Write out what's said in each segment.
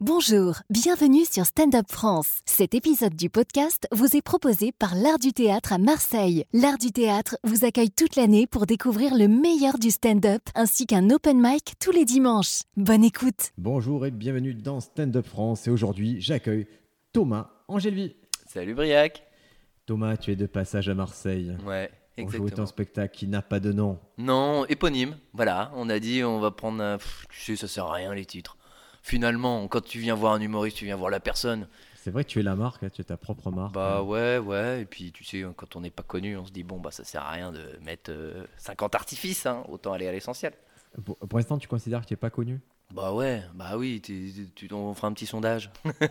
Bonjour, bienvenue sur Stand Up France. Cet épisode du podcast vous est proposé par l'Art du théâtre à Marseille. L'Art du théâtre vous accueille toute l'année pour découvrir le meilleur du stand-up ainsi qu'un open mic tous les dimanches. Bonne écoute. Bonjour et bienvenue dans Stand Up France. Et aujourd'hui, j'accueille Thomas Angélevie. Salut Briac. Thomas, tu es de passage à Marseille. Ouais, On joue exactement. un spectacle qui n'a pas de nom. Non, éponyme. Voilà, on a dit on va prendre. un- pff, tu sais, ça sert à rien les titres. Finalement, quand tu viens voir un humoriste, tu viens voir la personne. C'est vrai que tu es la marque, hein, tu es ta propre marque. Bah ouais, ouais. Et puis tu sais, quand on n'est pas connu, on se dit bon bah ça sert à rien de mettre euh, 50 artifices. Hein. Autant aller à l'essentiel. Pour, pour l'instant, tu considères que tu n'es pas connu? Bah ouais, bah oui. tu, on fera un petit sondage. tu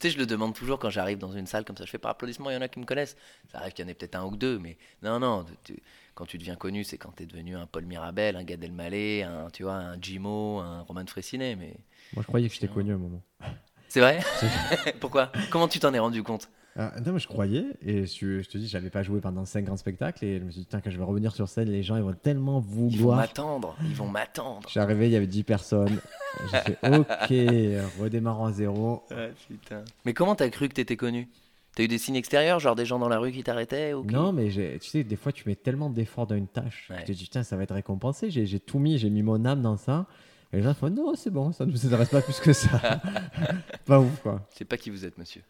sais, je le demande toujours quand j'arrive dans une salle comme ça. Je fais par applaudissement. Il y en a qui me connaissent. Ça arrive qu'il y en ait peut-être un ou deux, mais non, non. tu- quand tu deviens connu, c'est quand tu es devenu un Paul Mirabel, un Gad Elmaleh, un tu vois, un Jimo, un Roman Fressinet, mais Moi, je croyais que je t'ai connu à un moment. c'est vrai Pourquoi? Comment tu t'en es rendu compte? Ah, non, mais je croyais, et je, je te dis, j'avais pas joué pendant 5 grands spectacles, et je me suis dit, putain, quand je vais revenir sur scène, les gens, ils vont tellement Ils vont vouloir. m'attendre, ils vont m'attendre. Je suis arrivé, il y avait 10 personnes. J'ai fait, ok, redémarrons à zéro. Mais comment t'as cru que t'étais connu? T'as eu des signes extérieurs, genre des gens dans la rue qui t'arrêtaient Non, mais tu sais, des fois, tu mets tellement d'efforts dans une tâche. Ouais. Tu te dis, putain, ça va être récompensé. J'ai tout mis, j'ai mis mon âme dans ça. Et les gens font, non, c'est bon, ça ne nous intéresse pas plus que ça. pas ouf, quoi. Je sais pas qui vous êtes, monsieur.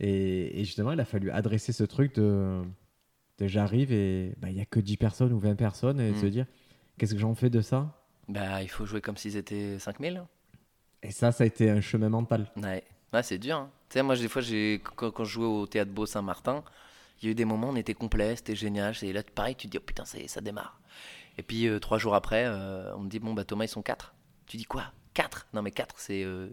Et, et justement, il a fallu adresser ce truc de, de j'arrive et bah, il y a que 10 personnes ou 20 personnes et Mm. se dire, qu'est-ce que j'en fais de ça? Bah, il faut jouer comme s'ils étaient 5000. Et ça, ça a été un chemin mental. Ouais, ouais c'est dur. hein. Tu sais, moi, des fois, quand, quand je jouais au théâtre Beau Saint-Martin, il y a eu des moments où on était complet, c'était génial. Et là, pareil, tu te dis, oh putain, ça démarre. Et puis, euh, trois jours après, euh, on me dit, bon, bah, Thomas, ils sont quatre. Tu dis quoi? Quatre? Non, mais quatre, c'est euh,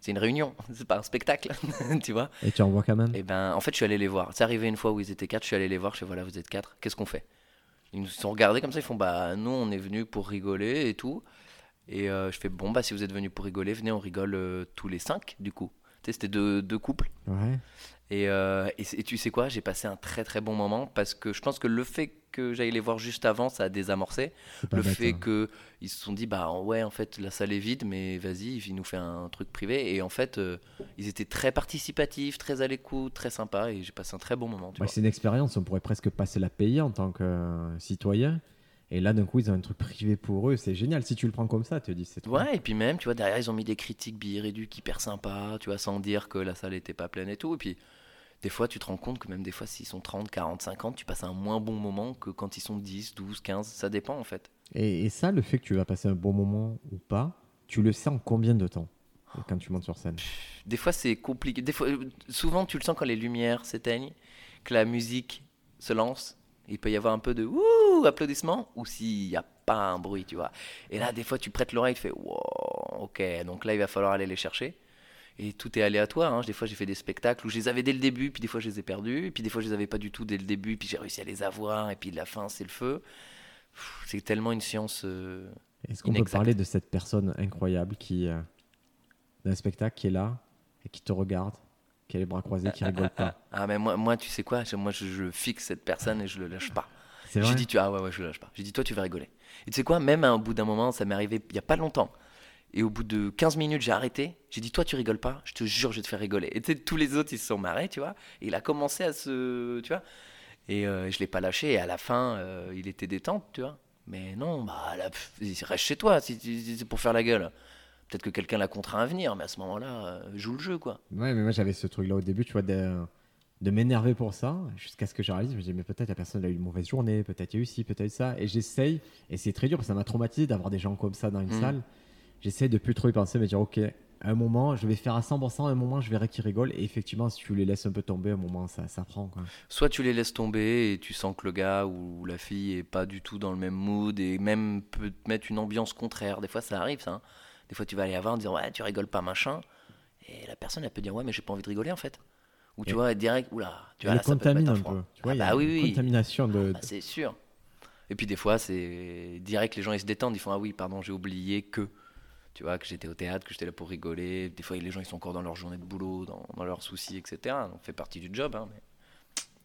c'est une réunion, c'est pas un spectacle, tu vois. Et tu en vois quand même? Et ben, en fait, je suis allé les voir. C'est arrivé une fois où ils étaient quatre, je suis allé les voir, je fais, voilà, vous êtes quatre, qu'est-ce qu'on fait? Ils nous sont regardés comme ça, ils font, bah, nous, on est venus pour rigoler et tout. Et euh, je fais, bon, bah, si vous êtes venus pour rigoler, venez, on rigole euh, tous les cinq, du coup. Tu sais, c'était deux, deux couples. Ouais. Et, euh, et, tu sais quoi, j'ai passé un très très bon moment parce que je pense que le fait que j'aille les voir juste avant, ça a désamorcé. Le bête, fait hein. que ils se sont dit, bah ouais, en fait, la salle est vide, mais vas-y, il nous fait un truc privé. Et en fait, euh, ils étaient très participatifs, très à l'écoute, très sympas, et j'ai passé un très bon moment. Ouais, c'est une expérience, on pourrait presque passer la payer en tant que euh, citoyen. Et là, d'un coup, ils ont un truc privé pour eux. C'est génial. Si tu le prends comme ça, tu te dis, c'est. Ouais, et puis même, tu vois, derrière, ils ont mis des critiques billets réduits hyper sympas, tu vois, sans dire que la salle était pas pleine et tout. Et puis, des fois, tu te rends compte que même des fois, s'ils sont 30, 40, 50, tu passes un moins bon moment que quand ils sont 10, 12, 15, ça dépend en fait. Et, et ça, le fait que tu vas passer un bon moment ou pas, tu le sais en combien de temps quand tu montes sur scène? Des fois, c'est compliqué. Des fois, souvent, tu le sens quand les lumières s'éteignent, que la musique se lance. Il peut y avoir un peu de ouh applaudissements ou s'il n'y a pas un bruit, tu vois. Et là, des fois, tu prêtes l'oreille, tu fais wow, ok, donc là, il va falloir aller les chercher. Et tout est aléatoire. hein. Des fois, j'ai fait des spectacles où je les avais dès le début, puis des fois, je les ai perdus, et puis des fois, je les avais pas du tout dès le début, puis j'ai réussi à les avoir, et puis la fin, c'est le feu. C'est tellement une science. euh, Est-ce qu'on peut parler de cette personne incroyable qui, euh, d'un spectacle, qui est là et qui te regarde, qui a les bras croisés, qui rigole pas? Ah, mais moi, moi, tu sais quoi? Moi, je, je fixe cette personne et je le lâche pas. C'est J'ai dit, tu ah ouais, ouais, je le lâche pas. J'ai dit, toi, tu vas rigoler. Et tu sais quoi, même à un bout d'un moment, ça m'est arrivé il y a pas longtemps. Et au bout de 15 minutes, j'ai arrêté. J'ai dit, toi, tu rigoles pas. Je te jure, je vais te faire rigoler. Et tous les autres, ils se sont marrés, tu vois. Et il a commencé à se. Tu vois. Et euh, je l'ai pas lâché. Et à la fin, euh, il était détente, tu vois. Mais non, bah, là, pff, reste chez toi si, c'est pour faire la gueule. Peut-être que quelqu'un l'a contraint à venir, mais à ce moment-là, euh, joue le jeu, quoi. Ouais, mais moi j'avais ce truc-là au début, tu vois, de, de m'énerver pour ça, jusqu'à ce que je réalise. Je me dis, mais peut-être la personne a eu une mauvaise journée, peut-être il y a eu ci, peut-être ça. Et j'essaye, et c'est très dur parce que ça m'a traumatisé d'avoir des gens comme ça dans une Mm. salle. J'essaye de plus trop y penser, me dire, ok, à un moment, je vais faire à 100%, à un moment, je verrai qu'ils rigolent. Et effectivement, si tu les laisses un peu tomber, à un moment, ça, ça prend. Quoi. soit tu les laisses tomber et tu sens que le gars ou la fille est pas du tout dans le même mood et même peut te mettre une ambiance contraire. Des fois, ça arrive, ça. hein. Des fois, tu vas aller avoir en disant ouais, tu rigoles pas, machin. Et la personne, elle peut dire ouais, mais j'ai pas envie de rigoler en fait. Ou tu Et- vois, direct, oula, tu vois, là, ça peut mettre un peu. Tu vois, Ah y a bah oui, une oui. contamination de. Bah, c'est sûr. Et puis des fois, c'est direct, les gens ils se détendent, ils font ah oui, pardon, j'ai oublié que. Tu vois, que j'étais au théâtre, que j'étais là pour rigoler. Des fois, les gens ils sont encore dans leur journée de boulot, dans, dans leurs soucis, etc. Donc, fait partie du job, hein, mais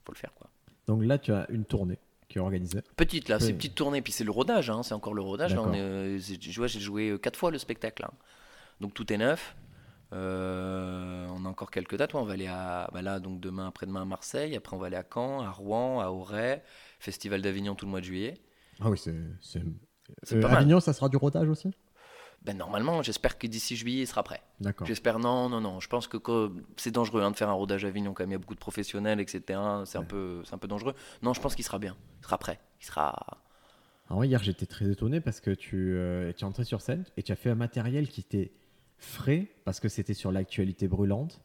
faut le faire quoi. Donc là, tu as une tournée qui est organisée. Petite là, c'est Oui. petite tournée, puis c'est le rodage, hein, c'est encore le rodage. Là, on D'accord. est, euh, c'est- vois, j'ai joué euh, quatre fois le spectacle, là. donc tout est neuf. Euh, on a encore quelques dates. Ouais, on va aller à bah là donc demain, après-demain à Marseille. Après on va aller à Caen, à Rouen, à Auray, Festival d'Avignon tout le mois de juillet. Ah oui, c'est. c'est- C'est Euh, mal. Avignon, ça sera du rodage aussi? Ben normalement, j'espère que d'ici juillet, il sera prêt. D'accord. J'espère non, non, non. Je pense que que c'est dangereux hein, de faire un rodage à Avignon quand même. Il y a beaucoup de professionnels, etc. C'est un peu, c'est un peu dangereux. Non, je pense qu'il sera bien. Il sera prêt. Il sera. Alors, moi, hier, j'étais très étonné parce que tu, euh, tu es entré sur scène et tu as fait un matériel qui était frais parce que c'était sur l'actualité brûlante.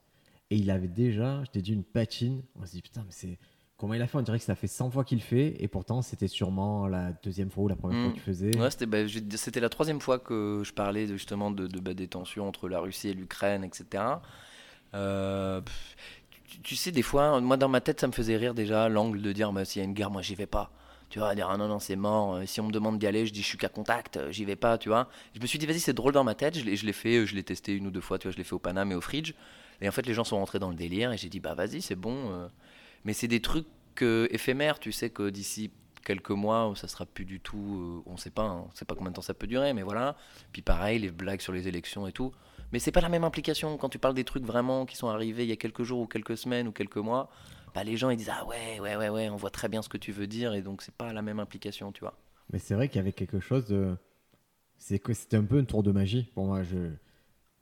Et il avait déjà, je t'ai dit, une patine. On s'est dit, putain, mais c'est. Comment il a fait On dirait que ça fait 100 fois qu'il le fait. Et pourtant, c'était sûrement la deuxième fois ou la première Mm. fois que tu faisais. Ouais, c'était bah, je- c'était la troisième fois que je parlais de, justement de, de, bah, des tensions entre la Russie et l'Ukraine, etc. Euh, tu, tu sais, des fois, moi dans ma tête, ça me faisait rire déjà l'angle de dire bah, s'il y a une guerre, moi j'y vais pas. Tu vois, dire ah non, non, c'est mort. Euh, Si on me demande d'y aller, je dis je suis qu'à contact, euh, j'y vais pas, tu vois. Je me suis dit, vas-y, c'est drôle dans ma tête. Je l'ai je l'ai fait, je l'ai testé une ou deux fois, tu vois, je l'ai fait au Paname et au Fridge. Et en fait, les gens sont rentrés dans le délire et j'ai dit, bah vas-y, c'est bon. Mais c'est des trucs éphémères, tu sais, que d'ici quelques mois, ça sera plus du tout. euh, on sait pas, hein, on sait pas combien de temps ça peut durer, mais voilà. Puis pareil, les blagues sur les élections et tout. Mais c'est pas la même implication quand tu parles des trucs vraiment qui sont arrivés il y a quelques jours ou quelques semaines ou quelques mois. Bah, les gens ils disent ah ouais ouais ouais ouais on voit très bien ce que tu veux dire et donc c'est pas la même implication tu vois. Mais c'est vrai qu'il y avait quelque chose de. C'est que c'était un peu un tour de magie pour moi. Je...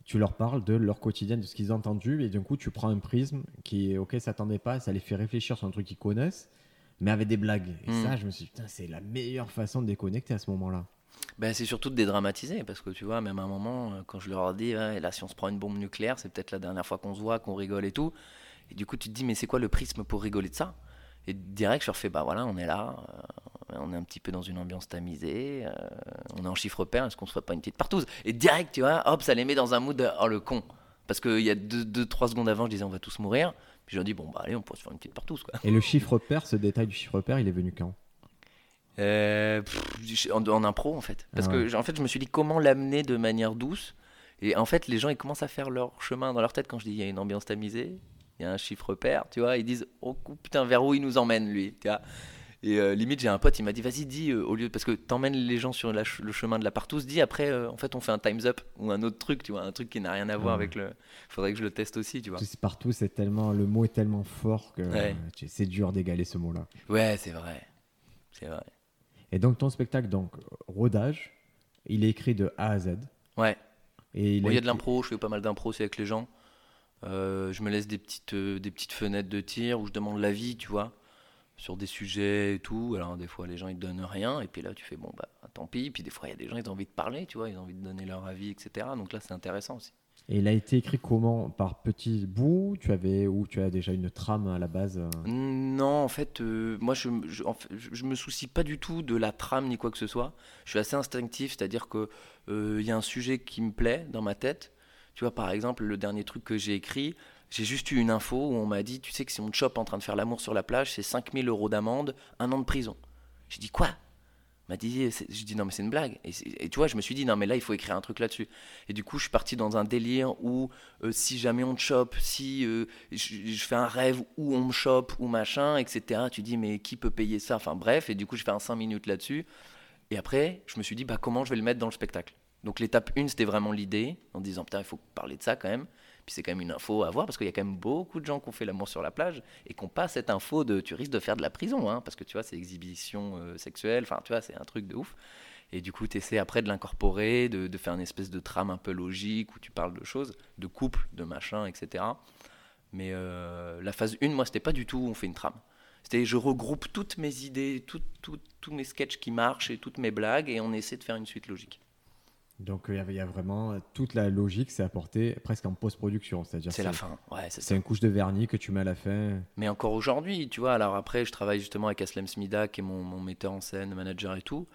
Tu leur parles de leur quotidien, de ce qu'ils ont entendu, et d'un coup, tu prends un prisme qui, ok, ça t'attendait pas, ça les fait réfléchir sur un truc qu'ils connaissent, mais avec des blagues. Et Mm. ça, je me suis dit, putain, c'est la meilleure façon de déconnecter à ce moment-là. Ben, c'est surtout de dédramatiser parce que tu vois, même à un moment, euh, quand je leur dis, là, si on se prend une bombe nucléaire, c'est peut-être la dernière fois qu'on se voit, qu'on rigole et tout. Et du coup, tu te dis, mais c'est quoi le prisme pour rigoler de ça? Et direct, je leur fais, bah voilà, on est là, euh, on est un petit peu dans une ambiance tamisée, euh, on est en chiffre pair, est-ce qu'on se ferait pas une petite partouze? Et direct, tu vois, hop, ça les met dans un mood, de, oh le con. Parce qu'il y a 2-3 deux, secondes avant, je disais, on va tous mourir. Puis je leur dis, bon, bah allez, on pourrait se faire une petite partouze, quoi. Et le chiffre pair, ce détail du chiffre pair, il est venu quand? Euh, pff, en, en impro en fait. Parce Ah que ouais. en fait, je me suis dit comment l'amener de manière douce. Et en fait, les gens ils commencent à faire leur chemin dans leur tête quand je dis il y a une ambiance tamisée, il y a un chiffre pair, tu vois. Ils disent oh putain vers où il nous emmène lui, tu vois. Et euh, limite j'ai un pote, il m'a dit vas-y dis euh, au lieu parce que t'emmènes les gens sur la ch- le chemin de la partouze, dis après euh, en fait on fait un times up ou un autre truc, tu vois, un truc qui n'a rien à voir ouais. avec le. Faudrait que je le teste aussi, tu vois. Partout, c'est tellement. Le mot est tellement fort que Ouais. c'est dur d'égaler ce mot-là. Ouais c'est vrai, c'est vrai. Et donc, ton spectacle, donc, rodage, il est écrit de A à Z. Ouais. Et il Bon, y a de l'impro, je fais pas mal d'impro aussi avec les gens. Je me laisse des petites, des petites fenêtres de tir où je demande l'avis, tu vois, sur des sujets et tout. Alors des fois les gens ils te donnent rien et puis là tu fais bon bah tant pis. Puis des fois il y a des gens ils ont envie de parler, tu vois, ils ont envie de donner leur avis, etc. Donc là c'est intéressant aussi. Et il a été écrit comment? Par petits bouts Tu avais ou tu as déjà une trame à la base? Non, en fait, euh, moi je, je, en fait, je- je me soucie pas du tout de la trame ni quoi que ce soit. Je suis assez instinctif, c'est-à-dire que euh, il y a un sujet qui me plaît dans ma tête. Tu vois, par exemple, le dernier truc que j'ai écrit, j'ai juste eu une info où on m'a dit, tu sais que si on te chope en train de faire l'amour sur la plage, c'est 5000 euros d'amende, un an de prison. J'ai dit quoi? M'a dit, je dis non mais c'est une blague. Et, tu vois, je me suis dit non mais là il faut écrire un truc là-dessus. Et du coup, je suis parti dans un délire où euh, si jamais on te chope, si euh, je, je fais un rêve où on me chope ou machin, etc. Tu dis mais qui peut payer ça? Enfin bref, et du coup je fais un 5 minutes là-dessus. Et après, je me suis dit bah comment je vais le mettre dans le spectacle? Donc l'étape 1, c'était vraiment l'idée, en disant putain il faut parler de ça quand même. Puis c'est quand même une info à avoir parce qu'il y a quand même beaucoup de gens qui ont fait l'amour sur la plage et qui n'ont pas cette info de tu risques de faire de la prison, hein, parce que tu vois c'est exhibition euh, sexuelle, enfin tu vois c'est un truc de ouf. Et du coup, tu essaies après de l'incorporer, de, de faire une espèce de trame un peu logique où tu parles de choses, de couple, de machin, etc. Mais euh, la phase 1, moi, c'était pas du tout on fait une trame. C'était je regroupe toutes mes idées, tous mes sketchs qui marchent et toutes mes blagues et on essaie de faire une suite logique. Donc, il y avait- il y a vraiment euh, toute la logique, c'est apporté presque en post-production. C'est-à-dire C'est la fin, ouais, c'est une couche de vernis que tu mets à la fin. Mais encore aujourd'hui, tu vois, alors après, je travaille justement avec Aslem Smida, qui est mon, mon metteur en scène, manager et tout.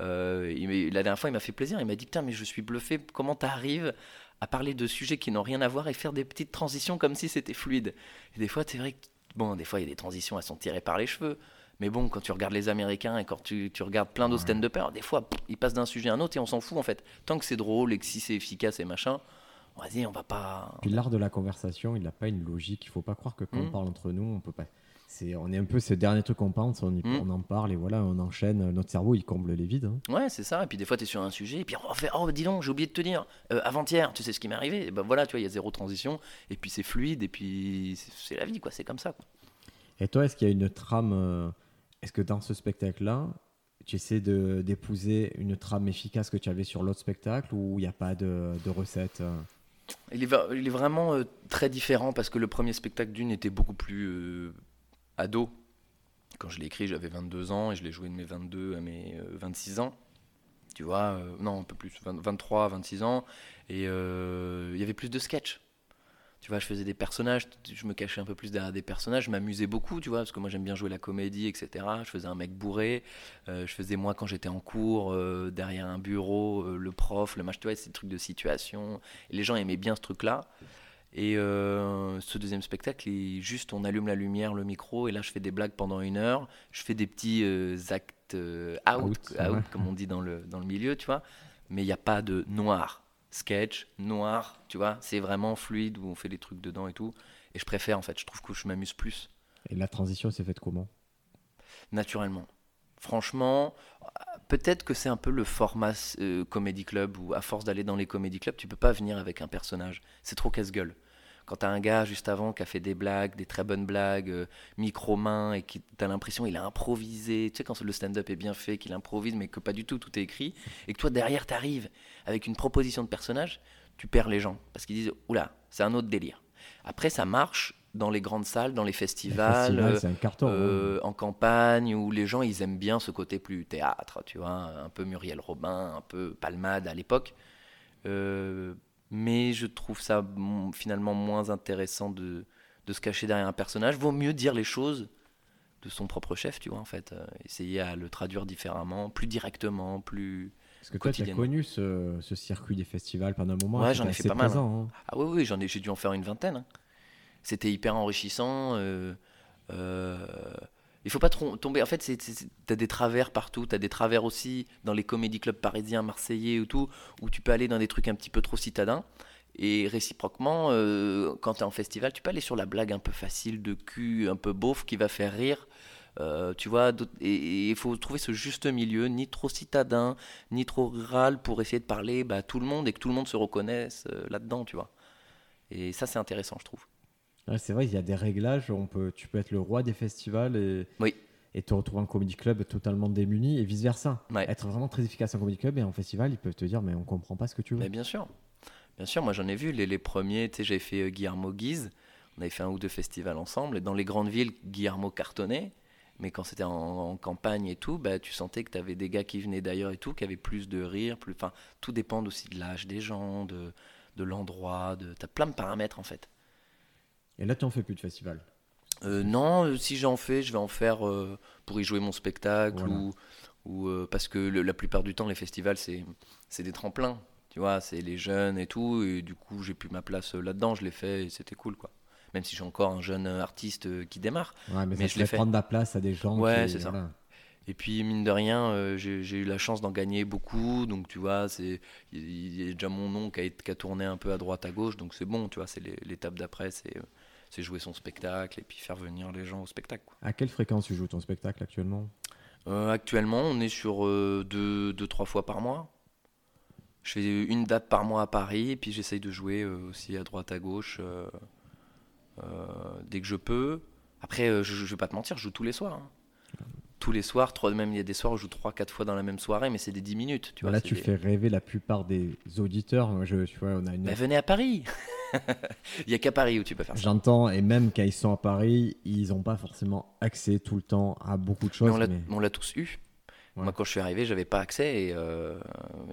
Euh, il la dernière fois, il m'a fait plaisir. Il m'a dit Putain, mais je suis bluffé. Comment tu arrives à parler de sujets qui n'ont rien à voir et faire des petites transitions comme si c'était fluide? Et des fois, c'est vrai que, bon, des fois, il y a des transitions, elles sont tirées par les cheveux. Mais bon, quand tu regardes les Américains et quand tu, tu regardes plein d'autres Ouais. stand-uppers, des fois, pff, ils passent d'un sujet à un autre et on s'en fout en fait. Tant que c'est drôle et que si c'est efficace et machin, vas-y, on va pas. Puis l'art de la conversation, il n'a pas une logique. Il faut pas croire que quand on Mm. parle entre nous, on peut pas. C'est, on est un peu ce dernier truc qu'on pense, on, y- Mm. on en parle et voilà, on enchaîne. Notre cerveau, il comble les vides. hein. Ouais, c'est ça. Et puis des fois, tu es sur un sujet, et puis on fait Oh, dis donc, j'ai oublié de te dire, euh, avant-hier, tu sais ce qui m'est arrivé? Et ben voilà, tu vois, il y a zéro transition, et puis c'est fluide, et puis c'est- c'est la vie, quoi, c'est comme ça. Quoi. Et toi, est-ce qu'il y a une trame euh, Est-ce que dans ce spectacle-là, tu essaies d'épouser une trame efficace que tu avais sur l'autre spectacle ou il n'y a pas de, de recette euh? Il est, vraiment euh, très différent parce que le premier spectacle d'une était beaucoup plus euh, ado. Quand je l'ai écrit, j'avais 22 ans et je l'ai joué de mes 22 à mes euh, 26 ans. Tu vois, non, un peu plus, 20 23, 26 ans. Et il y avait plus de sketch. Tu vois, je faisais des personnages, je me cachais un peu plus derrière des personnages, je m'amusais beaucoup, tu vois, parce que moi j'aime bien jouer la comédie, etc. Je faisais un mec bourré, euh, je faisais moi quand j'étais en cours, euh, derrière un bureau, euh, le prof, le match, tu vois, ces trucs de situation. Et les gens aimaient bien ce truc-là. Et ce deuxième spectacle, il- juste on allume la lumière, le micro, et là je fais des blagues pendant une heure. Je fais des petits actes out, Out, comme on dit dans le, dans le milieu, tu vois. Mais il n'y a pas de noir. Sketch, noir, tu vois. C'est vraiment fluide où on fait des trucs dedans et tout. Et je préfère en fait, je trouve que je m'amuse plus Et la transition s'est faite comment? Naturellement. Franchement, peut-être que c'est un peu le format euh, comedy club où à force d'aller dans les comedy clubs, tu peux pas venir avec un personnage. C'est trop casse-gueule. Quand t'as un gars juste avant qui a fait des blagues, des très bonnes blagues, euh, micro-main, et qui t'as l'impression il a improvisé, tu sais, quand le stand-up est bien fait, qu'il improvise, mais que pas du tout, tout est écrit, et que toi derrière t'arrives avec une proposition de personnage, tu perds les gens. Parce qu'ils disent, oula, c'est un autre délire. Après, ça marche dans les grandes salles, dans les Le festivals. carton. euh, en campagne où les gens ils aiment bien ce côté plus théâtre, tu vois, un peu Muriel Robin, un peu Palmade à l'époque. Euh, mais je trouve ça finalement moins intéressant de, de se cacher derrière un personnage. Vaut mieux dire les choses de son propre chef, tu vois, en fait. Euh, essayer à le traduire différemment, plus directement, plus. Parce que toi, tu as connu ce, ce circuit des festivals pendant un moment. Ouais, c'était j'en ai fait pas mal, présent, hein. Ah oui, oui, j'en ai, j'ai dû en faire une vingtaine. hein. C'était hyper enrichissant. euh, euh, il faut pas tomber. En fait, c'est- t'as des travers partout. T'as des travers aussi dans les comédie clubs parisiens, marseillais ou tout, où tu peux aller dans des trucs un petit peu trop citadins. Et réciproquement, euh, quand tu es en festival, tu peux aller sur la blague un peu facile de cul, un peu beauf, qui va faire rire. Euh, tu vois, et il faut trouver ce juste milieu, ni trop citadin, ni trop rural, pour essayer de parler bah, à tout le monde et que tout le monde se reconnaisse euh, là-dedans, tu vois. Et ça, c'est intéressant, je trouve. Ouais, c'est vrai, il y a des réglages. On peut, tu peux être le roi des festivals et, Oui. et te retrouver en comedy club totalement démuni et vice versa. Ouais. Être vraiment très efficace en comedy club et en festival, ils peuvent te dire mais on comprend pas ce que tu veux. Mais bien sûr. Bien sûr, moi j'en ai vu les, les premiers. Tu sais, j'avais fait euh, Guillermo Guise. On avait fait un ou deux festivals ensemble. Et dans les grandes villes, Guillermo cartonnait. Mais quand c'était en, en campagne et tout, bah, tu sentais que tu avais des gars qui venaient d'ailleurs et tout, qui avaient plus de rire. Plus... Tout dépend aussi de l'âge des gens, de, de l'endroit. De... Tu as plein de paramètres en fait. Et là, tu en fais plus de festival. Euh, non, euh, si j'en fais, je vais en faire euh, pour y jouer mon spectacle Voilà. ou, ou euh, parce que le- la plupart du temps, les festivals, c'est des tremplins. Tu vois, c'est les jeunes et tout. Et du coup, j'ai plus ma place là-dedans. Je l'ai fait et c'était cool, quoi. Même si j'ai encore un jeune artiste qui démarre. Ouais, mais, je l'ai fait prendre la place à des gens. Ouais, c'est ça. Et puis, mine de rien, euh, j'ai eu la chance d'en gagner beaucoup. Donc, tu vois, il y a déjà mon nom qui a, qui a tourné un peu à droite, à gauche. Donc, c'est bon, tu vois, c'est l'é- l'étape d'après. C'est c'est jouer son spectacle et puis faire venir les gens au spectacle. quoi. À quelle fréquence tu joues ton spectacle actuellement? Euh, actuellement, on est sur euh, deux, deux, trois fois par mois. Je fais une date par mois à Paris, et puis j'essaye de jouer euh, aussi à droite, à gauche, dès que je peux. Après, je, je vais pas te mentir, je joue tous les soirs. hein. Tous les soirs, trois, même il y a des soirs où je joue trois, quatre fois dans la même soirée, mais c'est des 10 minutes. Tu vois, Là, tu des- fais rêver la plupart des auditeurs. Moi, je, tu vois, on a une. Bah, venez à Paris Il y a qu'à Paris où tu peux faire ça. J'entends, et même quand ils sont à Paris, ils n'ont pas forcément accès tout le temps à beaucoup de Mais choses. on l'a mais- tous eu. Ouais. Moi, quand je suis arrivé, j'avais pas accès et euh,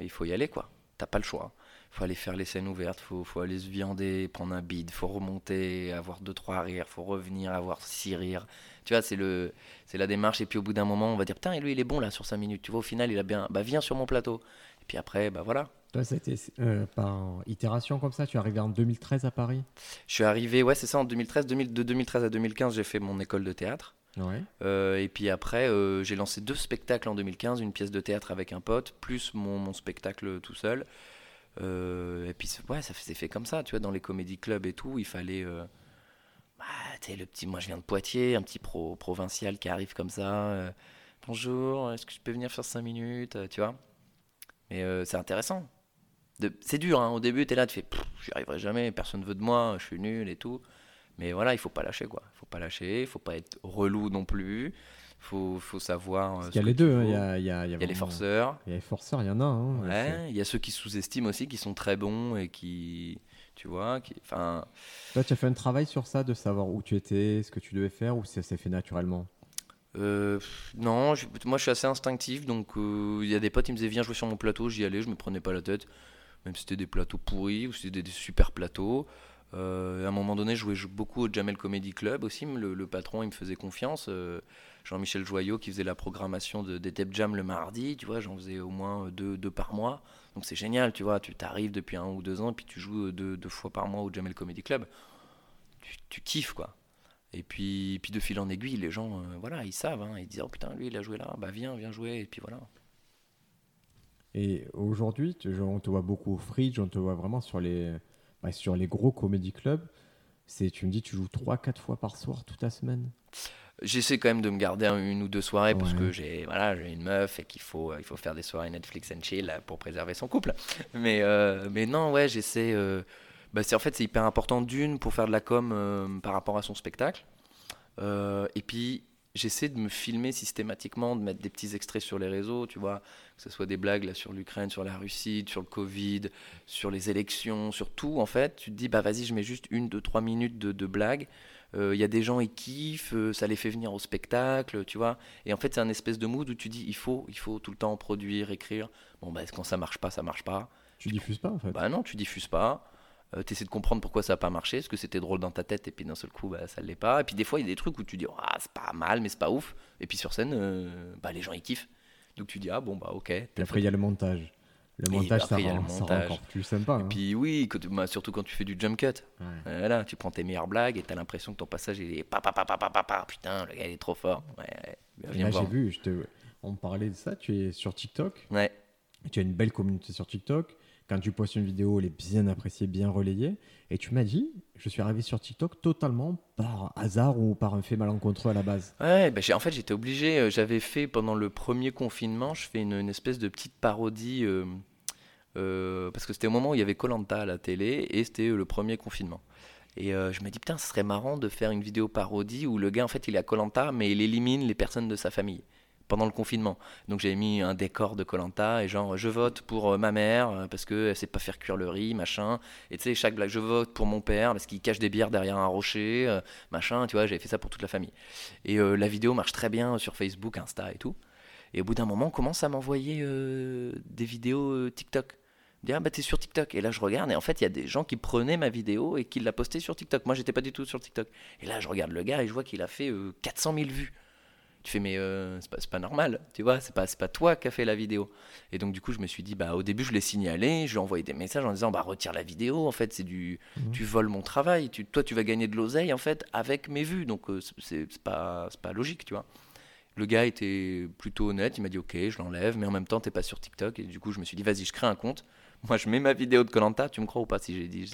il faut y aller, quoi. T'as pas le choix. Faut aller faire les scènes ouvertes, faut, faut aller se viander, prendre un bide, faut remonter, avoir deux trois rires, faut revenir, avoir six rires. Tu vois, c'est le, c'est la démarche. Et puis au bout d'un moment, on va dire putain, et lui il est bon là sur 5 minutes. Tu vois, au final, il a bien, bah viens sur mon plateau. Et puis après, bah voilà. Toi, été euh, par itération comme ça. Tu es arrivé en 2013 à Paris? Je suis arrivé, ouais, c'est ça, en 2013. 2000 de 2013 à 2015, j'ai fait mon école de théâtre. Ouais. Euh, et puis après, euh, j'ai lancé deux spectacles en 2015, une pièce de théâtre avec un pote, plus mon, mon spectacle tout seul. Euh, et puis ouais, ça s'est fait comme ça, tu vois, dans les comédie clubs et tout, il fallait, euh, bah, le petit, moi je viens de Poitiers, un petit pro, provincial qui arrive comme ça. euh, Bonjour, est-ce que je peux venir faire 5 minutes Tu vois Mais c'est intéressant. C'est dur, hein. au début, tu es là, tu fais, j'y arriverai jamais, personne veut de moi, je suis nul et tout. Mais voilà, il faut pas lâcher, quoi. Il faut pas lâcher, il faut pas être relou non plus. Faut, faut savoir. euh, qu'il y a les deux. Il y a, il y a- il y a Il y a les forceurs. Il y a les forceurs, il y en a. hein, Ouais, il y a ceux qui sous-estiment aussi, qui sont très bons et qui, tu vois, qui, enfin, Toi, tu as fait un travail sur ça, de savoir où tu étais, ce que tu devais faire, ou ça s'est fait naturellement? Euh, non, je- moi je suis assez instinctif, donc euh, il y a des potes qui me disaient viens jouer sur mon plateau, j'y allais, je me prenais pas la tête, même si c'était des plateaux pourris ou si c'était des, des super plateaux. Euh, à un moment donné, je jouais beaucoup au Jamel Comedy Club aussi, le, patron il me faisait confiance. euh, Jean-Michel Joyot qui faisait la programmation de, des Deb Jam le mardi, tu vois, j'en faisais au moins deux, deux par mois. Donc c'est génial, tu vois, tu t'arrives depuis un ou deux ans et puis tu joues deux, fois par mois au Jamel Comedy Club. Tu, kiffes quoi. Et puis, de fil en aiguille, les gens, euh, voilà, ils savent, hein, ils disent oh putain, lui il a joué là, bah viens, viens jouer, et puis voilà. Et aujourd'hui, on te voit beaucoup au Fridge, on te voit vraiment sur les, sur les gros comédie clubs. C'est, tu me dis, tu joues 3-4 fois par soir toute la semaine J'essaie quand même de me garder un- une ou deux soirées parce que j'ai voilà, j'ai une meuf et qu'il faut, il faut faire des soirées Netflix and chill euh, pour préserver son couple. Mais, euh, mais non, ouais, j'essaie. euh, bah, c'est, en fait, c'est hyper important d'une pour faire de la com euh, par rapport à son spectacle. Et puis, j'essaie de me filmer systématiquement, de mettre des petits extraits sur les réseaux, tu vois, que ce soit des blagues là, sur l'Ukraine, sur la Russie, sur le Covid, sur les élections, sur tout. En fait, tu te dis, bah vas-y, je mets juste une, deux, trois minutes de, de blagues. Euh, Il y a des gens, ils kiffent, euh, ça les fait venir au spectacle, tu vois. Et en fait, c'est un espèce de mood où tu dis, il faut, il faut tout le temps produire, écrire. Bon, bah, quand ça marche pas, ça marche pas. Tu diffuses pas en fait Bah non, tu diffuses pas. Euh, tu essaies de comprendre pourquoi ça n'a pas marché, est-ce que c'était drôle dans ta tête et puis d'un seul coup bah, ça ne l'est pas. Et puis des fois il y a des trucs où tu dis ah, c'est pas mal mais c'est pas ouf. Et puis sur scène euh, bah, les gens ils kiffent. Donc tu dis ah bon bah ok. Et après, il y a le montage. Le montage, après, ça, rend, le ça rend montage. encore plus sympa. Et hein. puis oui, quand tu- bah, surtout quand tu fais du jump cut. Ouais. Voilà, tu prends tes meilleures blagues et t'as l'impression que ton passage il est pa pa pa pa pa pa pa. Putain, le gars il est trop fort. Ouais, j'ai vu, je te- on parlait de ça, tu es sur TikTok, Ouais. tu as une belle communauté sur TikTok. Quand tu postes une vidéo, elle est bien appréciée, bien relayée. Et tu m'as dit, je suis arrivé sur TikTok totalement par hasard ou par un fait malencontreux à la base. Ouais, bah, en fait j'étais obligé, euh, j'avais fait pendant le premier confinement, je fais une, espèce de petite parodie, euh, euh, parce que c'était au moment où il y avait Colanta à la télé, et c'était le premier confinement. Et je me dis, putain, ce serait marrant de faire une vidéo parodie où le gars, en fait, il est à Colanta, mais il élimine les personnes de sa famille pendant le confinement. Donc j'avais mis un décor de Colanta et genre je vote pour euh, ma mère euh, parce qu'elle sait pas faire cuire le riz, machin. Et tu sais, chaque blague, je vote pour mon père parce qu'il cache des bières derrière un rocher, euh, machin, tu vois, j'avais fait ça pour toute la famille. Et la vidéo marche très bien sur Facebook, Insta et tout. Et au bout d'un moment, on commence à m'envoyer des vidéos euh, TikTok. Me dire, ah bah t'es sur TikTok. Et là, je regarde, et en fait, il y a des gens qui prenaient ma vidéo et qui la postaient sur TikTok. Moi, j'étais pas du tout sur TikTok. Et là, je regarde le gars et je vois qu'il a fait euh, 400 000 vues. Tu fais, mais euh, c'est pas, normal, tu vois, c'est pas, c'est pas toi qui as fait la vidéo. Et donc, du coup, je me suis dit, bah, au début, je l'ai signalé, je lui ai envoyé des messages en disant, bah, retire la vidéo, en fait, c'est du. Mhm. Tu voles mon travail, tu, toi, tu vas gagner de l'oseille, en fait, avec mes vues. Donc, euh, c'est pas, c'est pas logique, tu vois. Le gars était plutôt honnête, il m'a dit, ok, je l'enlève, mais en même temps, t'es pas sur TikTok. Et du coup, je me suis dit, vas-y, je crée un compte. Moi, je mets ma vidéo de Colanta, tu me crois ou pas? Si j'ai dit,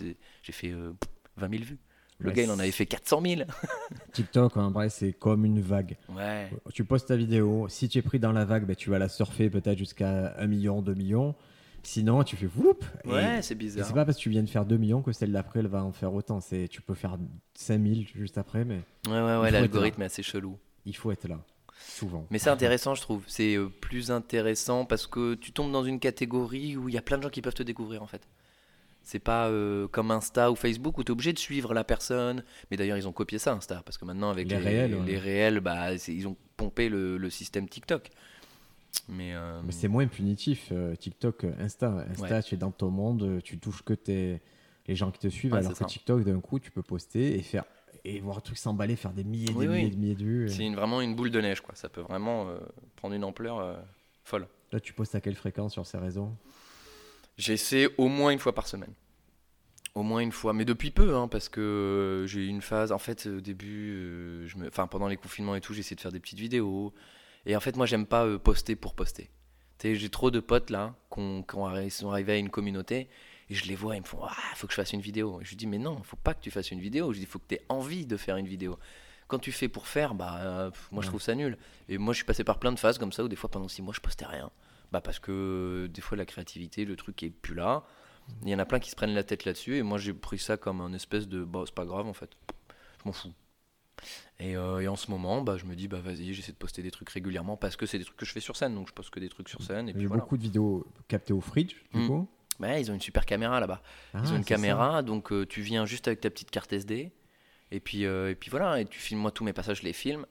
j'ai fait euh, 20 000 vues. Le Ouais, gars, il en avait fait 400 000. TikTok, en vrai, c'est comme une vague. Ouais. Tu postes ta vidéo, si tu es pris dans la vague, ben, tu vas la surfer peut-être jusqu'à 1 million, 2 millions. Sinon, tu fais whoop Ouais, c'est Et bizarre. c'est pas parce que tu viens de faire 2 millions que celle d'après, elle va en faire autant. C'est, tu peux faire 5000 juste après, mais Ouais, ouais, ouais, l'algorithme est assez chelou. il faut être là, souvent. Mais c'est intéressant, je trouve. C'est euh, plus intéressant parce que tu tombes dans une catégorie où il y a plein de gens qui peuvent te découvrir en fait. C'est pas euh, comme Insta ou Facebook où tu es obligé de suivre la personne. Mais d'ailleurs, ils ont copié ça, Insta. Parce que maintenant, avec Les les, réels, ouais. les réels, bah, ils ont pompé le, le système TikTok. Mais, euh, Mais c'est moins punitif, euh, TikTok, Insta. Insta, Ouais. tu es dans ton monde, tu touches que tes... les gens qui te suivent, Ouais, alors que ça. TikTok, d'un coup, tu peux poster et faire et voir le truc s'emballer, faire des milliers, Oui, des oui. milliers, des milliers de vues. c'est vraiment une boule de neige. Quoi. Ça peut vraiment prendre une ampleur folle. Là, tu postes à quelle fréquence sur ces réseaux? J'essaie au moins une fois par semaine. Au moins une fois, mais depuis peu, hein, parce que euh, j'ai eu une phase. En fait, au début, euh, je me, enfin pendant les confinements et tout, essayé de faire des petites vidéos. Et en fait, moi, j'aime pas euh, poster pour poster. J'ai trop de potes là qui sont arrivés à une communauté. Et je les vois, ils me font Ah, faut que je fasse une vidéo. Et je lui dis Mais non, faut pas que tu fasses une vidéo. Je dis Faut que tu aies envie de faire une vidéo. Quand tu fais pour faire, bah, moi je trouve ça nul. Et moi je suis passé par plein de phases comme ça où des fois pendant six mois je postais rien. Bah, parce que euh, des fois la créativité, le truc est plus là. Il y en a plein qui se prennent la tête là-dessus. Et moi j'ai pris ça comme un espèce de Bah, c'est pas grave en fait. Je m'en fous. Et, euh, et en ce moment, bah, je me dis, bah vas-y, j'essaie de poster des trucs régulièrement parce que c'est des trucs que je fais sur scène. Donc je poste que des trucs sur scène. Et puis voilà. beaucoup de vidéos captées au fridge, du Mm. coup. Ils ont une super caméra là-bas. Ah, Ils ont une ça. caméra, donc euh, tu viens juste avec ta petite carte SD. Et puis, euh, et puis voilà, et tu filmes moi tous mes passages, je les filme.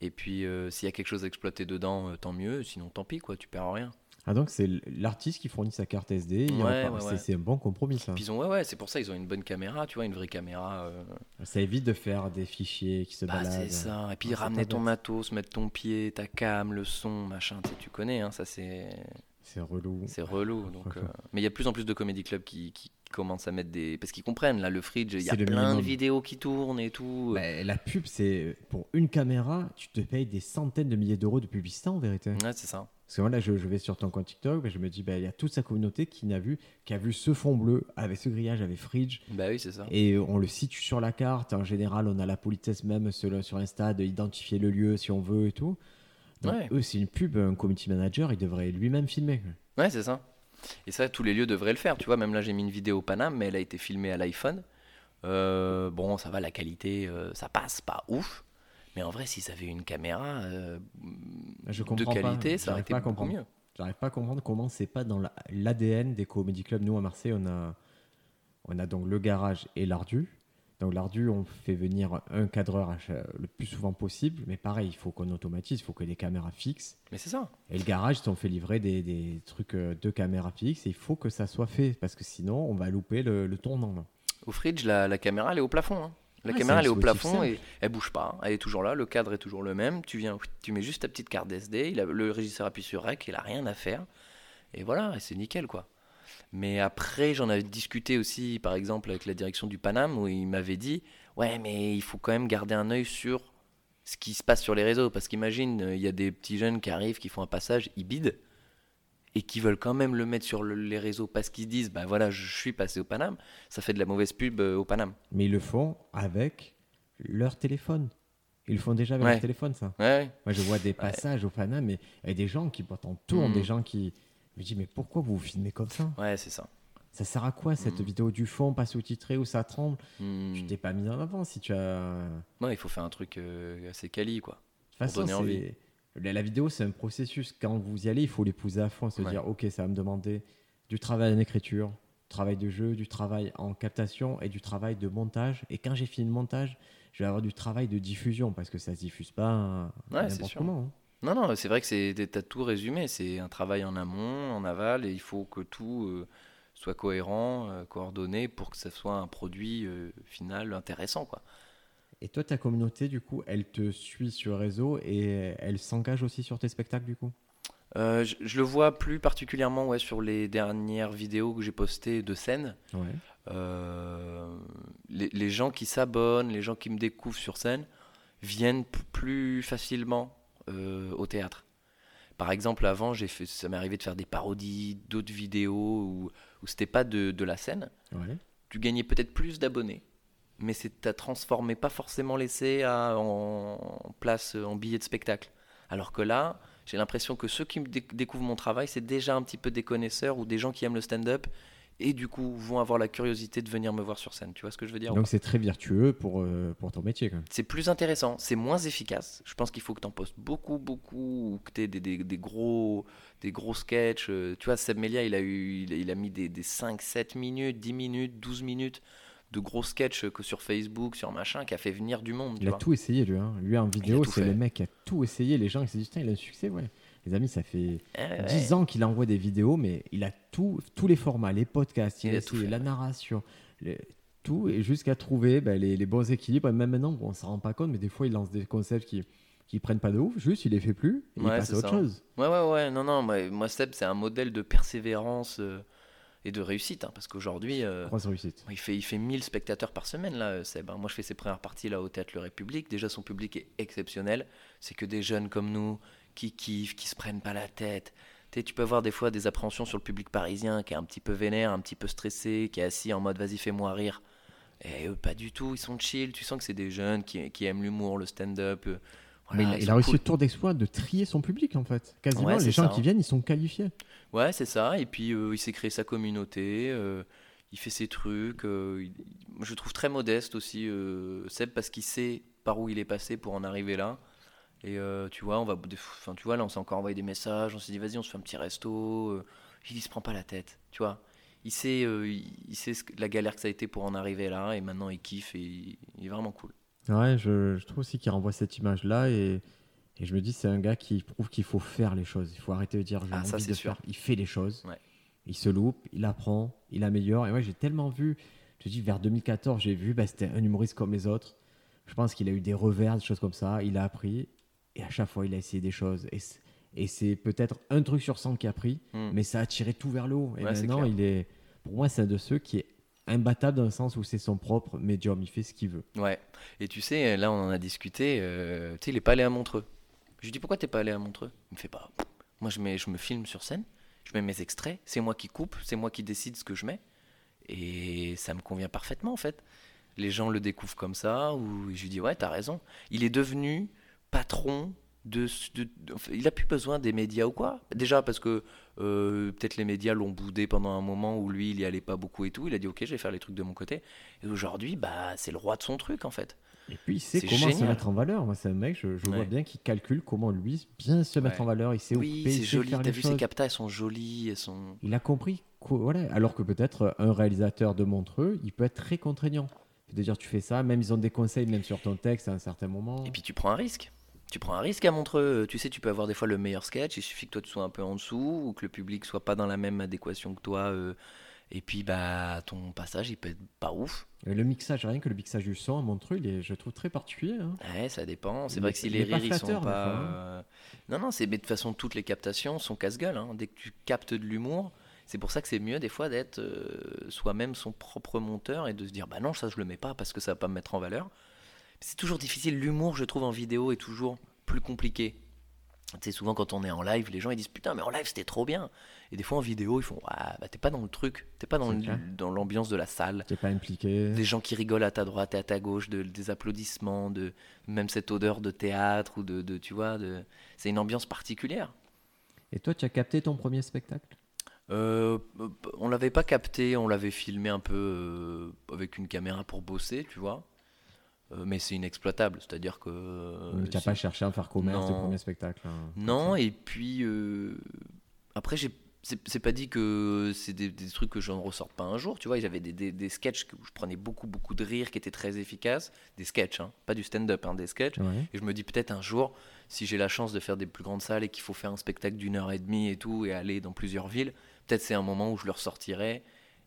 Et puis s'il y a quelque chose à exploiter dedans, tant mieux. Sinon, tant pis, quoi, tu perds rien. Ah, donc c'est l'artiste qui fournit sa carte SD. Ouais, ouais, c'est- ouais. C'est un bon compromis, ça. Puis ils ont, ouais, ouais, c'est pour ça ils ont une bonne caméra, tu vois, une vraie caméra. euh, Ça évite de faire des fichiers qui se bah, baladent. c'est ça. Et puis Ah, ramener ton matos, mettre ton pied, ta cam, le son, machin, tu sais, tu connais, hein, ça c'est C'est relou. c'est relou. Donc, euh, Mais il y a de plus en plus de comédie clubs qui, qui commencent à mettre des. Parce qu'ils comprennent, là, le fridge, il y a plein de vidéos qui tournent et tout. Bah, la pub, c'est pour une caméra, tu te payes des centaines de milliers d'euros de publicité en vérité. Ouais, c'est ça. Parce que moi, là, je, je vais sur ton compte TikTok, bah, je me dis, bah, il y a toute sa communauté qui n'a vu, qui a vu ce fond bleu avec ce grillage, avec Fridge, Bah oui, c'est ça. et on le situe sur la carte. En général, on a la politesse même sur, sur Insta d'identifier le lieu si on veut et tout. Donc, Ouais. eux, c'est une pub, un community manager, il devrait lui-même filmer. Ouais, c'est ça. Et ça, tous les lieux devraient le faire. Tu vois, même là, j'ai mis une vidéo au Paname, mais elle a été filmée à l'iPhone. Euh, bon, ça va, la qualité, euh, ça passe, pas ouf. Mais en vrai, s'ils avaient une caméra euh, Je de comprends pas, qualité, ça aurait été beaucoup mieux. J'arrive pas à comprendre comment c'est pas dans la- l'ADN des comédie clubs. Nous, à Marseille, on a, on a donc le garage et l'ardu. Donc, l'ardu, on fait venir un cadreur le plus souvent possible. Mais pareil, il faut qu'on automatise, il faut que des caméras fixes. Mais c'est ça. Et le garage, on fait livrer des, des trucs euh, de caméras fixes. Et il faut que ça soit fait parce que sinon, on va louper le, le tournant. là. Au fridge, la, la caméra, elle est au plafond. hein. La Ouais, caméra, elle est au plafond et elle bouge pas. hein. Elle est toujours là, le cadre est toujours le même. Tu viens, tu mets juste ta petite carte SD, il a- le régisseur appuie sur REC, il a rien à faire. Et voilà, et c'est nickel quoi. Mais après, j'en avais discuté aussi, par exemple, avec la direction du Paname, où il m'avait dit Ouais, mais il faut quand même garder un œil sur ce qui se passe sur les réseaux. Parce qu'imagine, il y a des petits jeunes qui arrivent, qui font un passage, ils bident, et qui veulent quand même le mettre sur le- les réseaux parce qu'ils se disent Bah voilà, je suis passé au Paname. Ça fait de la mauvaise pub euh, au Paname. Mais ils le font avec leur téléphone. Ils le font déjà avec Ouais. leur téléphone, ça. Ouais, Moi, je vois des passages au Paname et, et des gens qui pourtant tournent, Mm. des gens qui. Je me dis, mais pourquoi vous vous filmez comme ça? Ouais, c'est ça. Ça sert à quoi cette Mm. vidéo du fond, pas sous-titrée, où ça tremble? Hmm. Tu t'es pas mis en avant si tu as. Ouais, il faut faire un truc euh, assez quali, quoi. De toute façon, donner envie. La, la vidéo, c'est un processus. Quand vous y allez, il faut l'épouser à fond, se Ouais. dire, ok, ça va me demander du travail en écriture, du travail de jeu, du travail en captation et du travail de montage. Et quand j'ai fini le montage, je vais avoir du travail de diffusion parce que ça se diffuse pas Ouais, c'est n'importe sûr. comment. hein. Non, non, c'est vrai que c'est t'as tout résumé. C'est un travail en amont, en aval, et il faut que tout euh, soit cohérent, euh, coordonné pour que ça soit un produit euh, final intéressant, quoi. Et toi, ta communauté, du coup, elle te suit sur les réseaux et elle s'engage aussi sur tes spectacles, du coup? Euh, je, je le vois plus particulièrement ouais, sur les dernières vidéos que j'ai postées de scène. Ouais. Euh, les, les gens qui s'abonnent, les gens qui me découvrent sur scène, viennent plus facilement euh, au théâtre. Par exemple, avant, j'ai fait, ça m'est arrivé de faire des parodies, d'autres vidéos où, où c'était pas de, de la scène. Ouais. Tu gagnais peut-être plus d'abonnés, mais c'est à transformer pas forcément l'essai à- en, en place en billet de spectacle. Alors que là, j'ai l'impression que ceux qui découvrent mon travail, c'est déjà un petit peu des connaisseurs ou des gens qui aiment le stand-up et du coup vont avoir la curiosité de venir me voir sur scène. Tu vois ce que je veux dire Donc c'est très virtueux pour, euh, pour ton métier. C'est plus intéressant, c'est moins efficace. Je pense qu'il faut que tu en postes beaucoup, beaucoup, ou que tu aies des, des- des gros, des gros sketchs. Euh, Tu vois, Seb Melia, il a, eu, il a, il a mis des, des 5, 7 minutes, 10 minutes, 12 minutes de gros sketchs que sur Facebook, sur machin, qui a fait venir du monde. tu Il a vois. tout essayé, lui. hein. Lui, en vidéo, c'est le mec qui a tout essayé. Les gens, ils se disent, putain, il a un succès, ouais. Les amis, ça fait ouais. 10 ans qu'il envoie des vidéos, mais il a tout, tous les formats, les podcasts, il, Il a a tout essayé fait, la ouais. narration, les- tout, et jusqu'à trouver ben, les, les bons équilibres. Et même maintenant, bon, on s'en rend pas compte, mais des fois, il lance des concepts qui qui prennent pas de ouf, juste il les fait plus, et il passe à autre ça. chose. Ouais, ouais, ouais. Non, non, moi, moi Seb, c'est un modèle de persévérance euh, et de réussite. hein, parce qu'aujourd'hui, euh, il, fait, il fait 1000 spectateurs par semaine, là, Seb. hein. Moi, je fais ses premières parties là, au Théâtre Le République. Déjà, son public est exceptionnel. C'est que des jeunes comme nous qui kiffent, qui se prennent pas la tête. Tu sais, tu peux avoir des fois des appréhensions sur le public parisien qui est un petit peu vénère, un petit peu stressé, qui est assis en mode vas-y fais-moi rire. Et eux, pas du tout, ils sont chill. Tu sens que c'est des jeunes qui, qui aiment l'humour, le stand-up. euh, Mais il, a réussi cool. le tour d'exploit de trier son public en fait. Quasiment, Ouais, les gens ça, qui hein. viennent, ils sont qualifiés. Ouais, c'est ça. Et puis, euh, il s'est créé sa communauté. euh, il fait ses trucs. euh, il- je trouve très modeste aussi, Seb, parce qu'il sait par où il est passé pour en arriver là. Et tu vois, on va, enfin, tu vois, là, on s'est encore envoyé des messages. On s'est dit, vas-y, on se fait un petit resto. euh. il se prend pas la tête, tu vois. Il sait, il, il sait la galère que ça a été pour en arriver là. Et maintenant, il kiffe et il, il est vraiment cool. Ouais, je, trouve aussi qu'il renvoie cette image-là et, et je me dis c'est un gars qui prouve qu'il faut faire les choses. Il faut arrêter de dire j'ai Ah, envie ça, de c'est sûr. faire. Il fait les choses. Ouais. Il se loupe, il apprend, il améliore. Et ouais, j'ai tellement vu. Je te dis vers 2014, j'ai vu bah, c'était un humoriste comme les autres. Je pense qu'il a eu des revers, des choses comme ça. Il a appris et à chaque fois il a essayé des choses. Et c'est- peut-être un truc sur 100 qui a pris, Hmm. mais ça a tiré tout vers le haut. Et Ouais, maintenant, il est, pour moi, c'est un de ceux qui est imbattable dans le sens où c'est son propre médium. Il fait ce qu'il veut. Ouais. Et tu sais, là, on en a discuté. euh, tu sais, il est pas allé à Montreux. Je lui dis pourquoi t'es pas allé à Montreux? Il me fait pas. Moi, je, mets, je me filme sur scène, je mets mes extraits, c'est moi qui coupe, c'est moi qui décide ce que je mets. Et ça me convient parfaitement, en fait. Les gens le découvrent comme ça, ou je lui dis ouais, t'as raison. Il est devenu patron de. de- il a plus besoin des médias ou quoi? Déjà parce que euh, peut-être les médias l'ont boudé pendant un moment où lui, il y allait pas beaucoup et tout. Il a dit ok, je vais faire les trucs de mon côté. Et aujourd'hui, bah, c'est le roi de son truc, en fait. Et puis il sait comment se mettre en valeur. Moi, c'est un mec, je, je vois bien qu'il calcule comment lui bien se mettre Ouais. en valeur. Il sait Oui, c'est joli. T'as vu, ses captas, elles sont jolies. Elles sont... Il a compris. voilà. Alors que peut-être un réalisateur de Montreux, il peut être très contraignant. C'est-à-dire, tu fais ça, même ils ont des conseils, même sur ton texte à un certain moment. Et puis tu prends un risque. Tu prends un risque à Montreux. Tu sais, tu peux avoir des fois le meilleur sketch. Il suffit que toi tu sois un peu en dessous ou que le public soit pas dans la même adéquation que toi. euh, et puis bah ton passage il peut être pas ouf. Et le mixage, rien que le mixage du son à Montreux, il est, je trouve très particulier. hein. Ouais, ça dépend. C'est vrai que si les rires ils sont pas. hein. euh, Non non, c'est mais de toute façon toutes les captations sont casse-gueule. hein. Dès que tu captes de l'humour, c'est pour ça que c'est mieux des fois d'être euh, soi-même son propre monteur et de se dire bah non ça je le mets pas parce que ça va pas me mettre en valeur. C'est toujours difficile. L'humour je trouve en vidéo est toujours plus compliqué. Tu sais, souvent quand on est en live, les gens ils disent putain, mais en live c'était trop bien. Et des fois en vidéo, ils font ah, bah t'es pas dans le truc, t'es pas dans le- dans l'ambiance de la salle. N'est pas impliqué. Des gens qui rigolent à ta droite et à ta gauche, de, des applaudissements, de même cette odeur de théâtre ou de, de tu vois, de, c'est une ambiance particulière. Et toi, tu as capté ton premier spectacle? Euh, on l'avait pas capté, on l'avait filmé un peu euh, avec une caméra pour bosser, tu vois. Euh, mais c'est inexploitable, c'est-à-dire que. euh, Tu n'as pas cherché à faire commerce du non. premier spectacle hein, Non, et puis euh, après, j'ai c'est c'est pas dit que c'est des, des trucs que je ne ressorte pas un jour, tu vois. J'avais des, des, des sketchs où je prenais beaucoup, beaucoup de rire qui étaient très efficaces. Des sketchs, hein, pas du stand-up, hein, des sketchs. Ouais. Et je me dis peut-être un jour, si j'ai la chance de faire des plus grandes salles et qu'il faut faire un spectacle d'une heure et demie et tout, et aller dans plusieurs villes, peut-être c'est un moment où je le ressortirai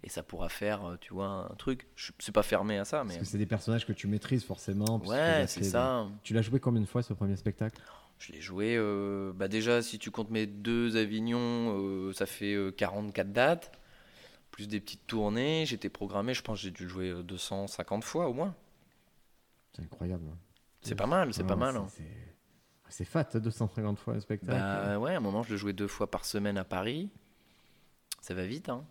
et ça pourra faire, euh, tu vois, un truc. Je suis pas fermé à ça, mais Parce que c'est des personnages que tu maîtrises forcément. ouais, c'est ça. des- Tu l'as joué combien de fois ce premier spectacle? Je l'ai joué, euh, bah déjà, si tu comptes mes deux Avignon, euh, ça fait euh, 44 dates, plus des petites tournées. J'étais programmé, je pense que j'ai dû le jouer euh, 250 fois au moins. C'est incroyable. C'est pas mal, c'est pas mal. hein. c'est- c'est fat, hein, 250 fois un spectacle. Bah ouais, à un moment, je le jouais deux fois par semaine à Paris. Ça va vite, hein.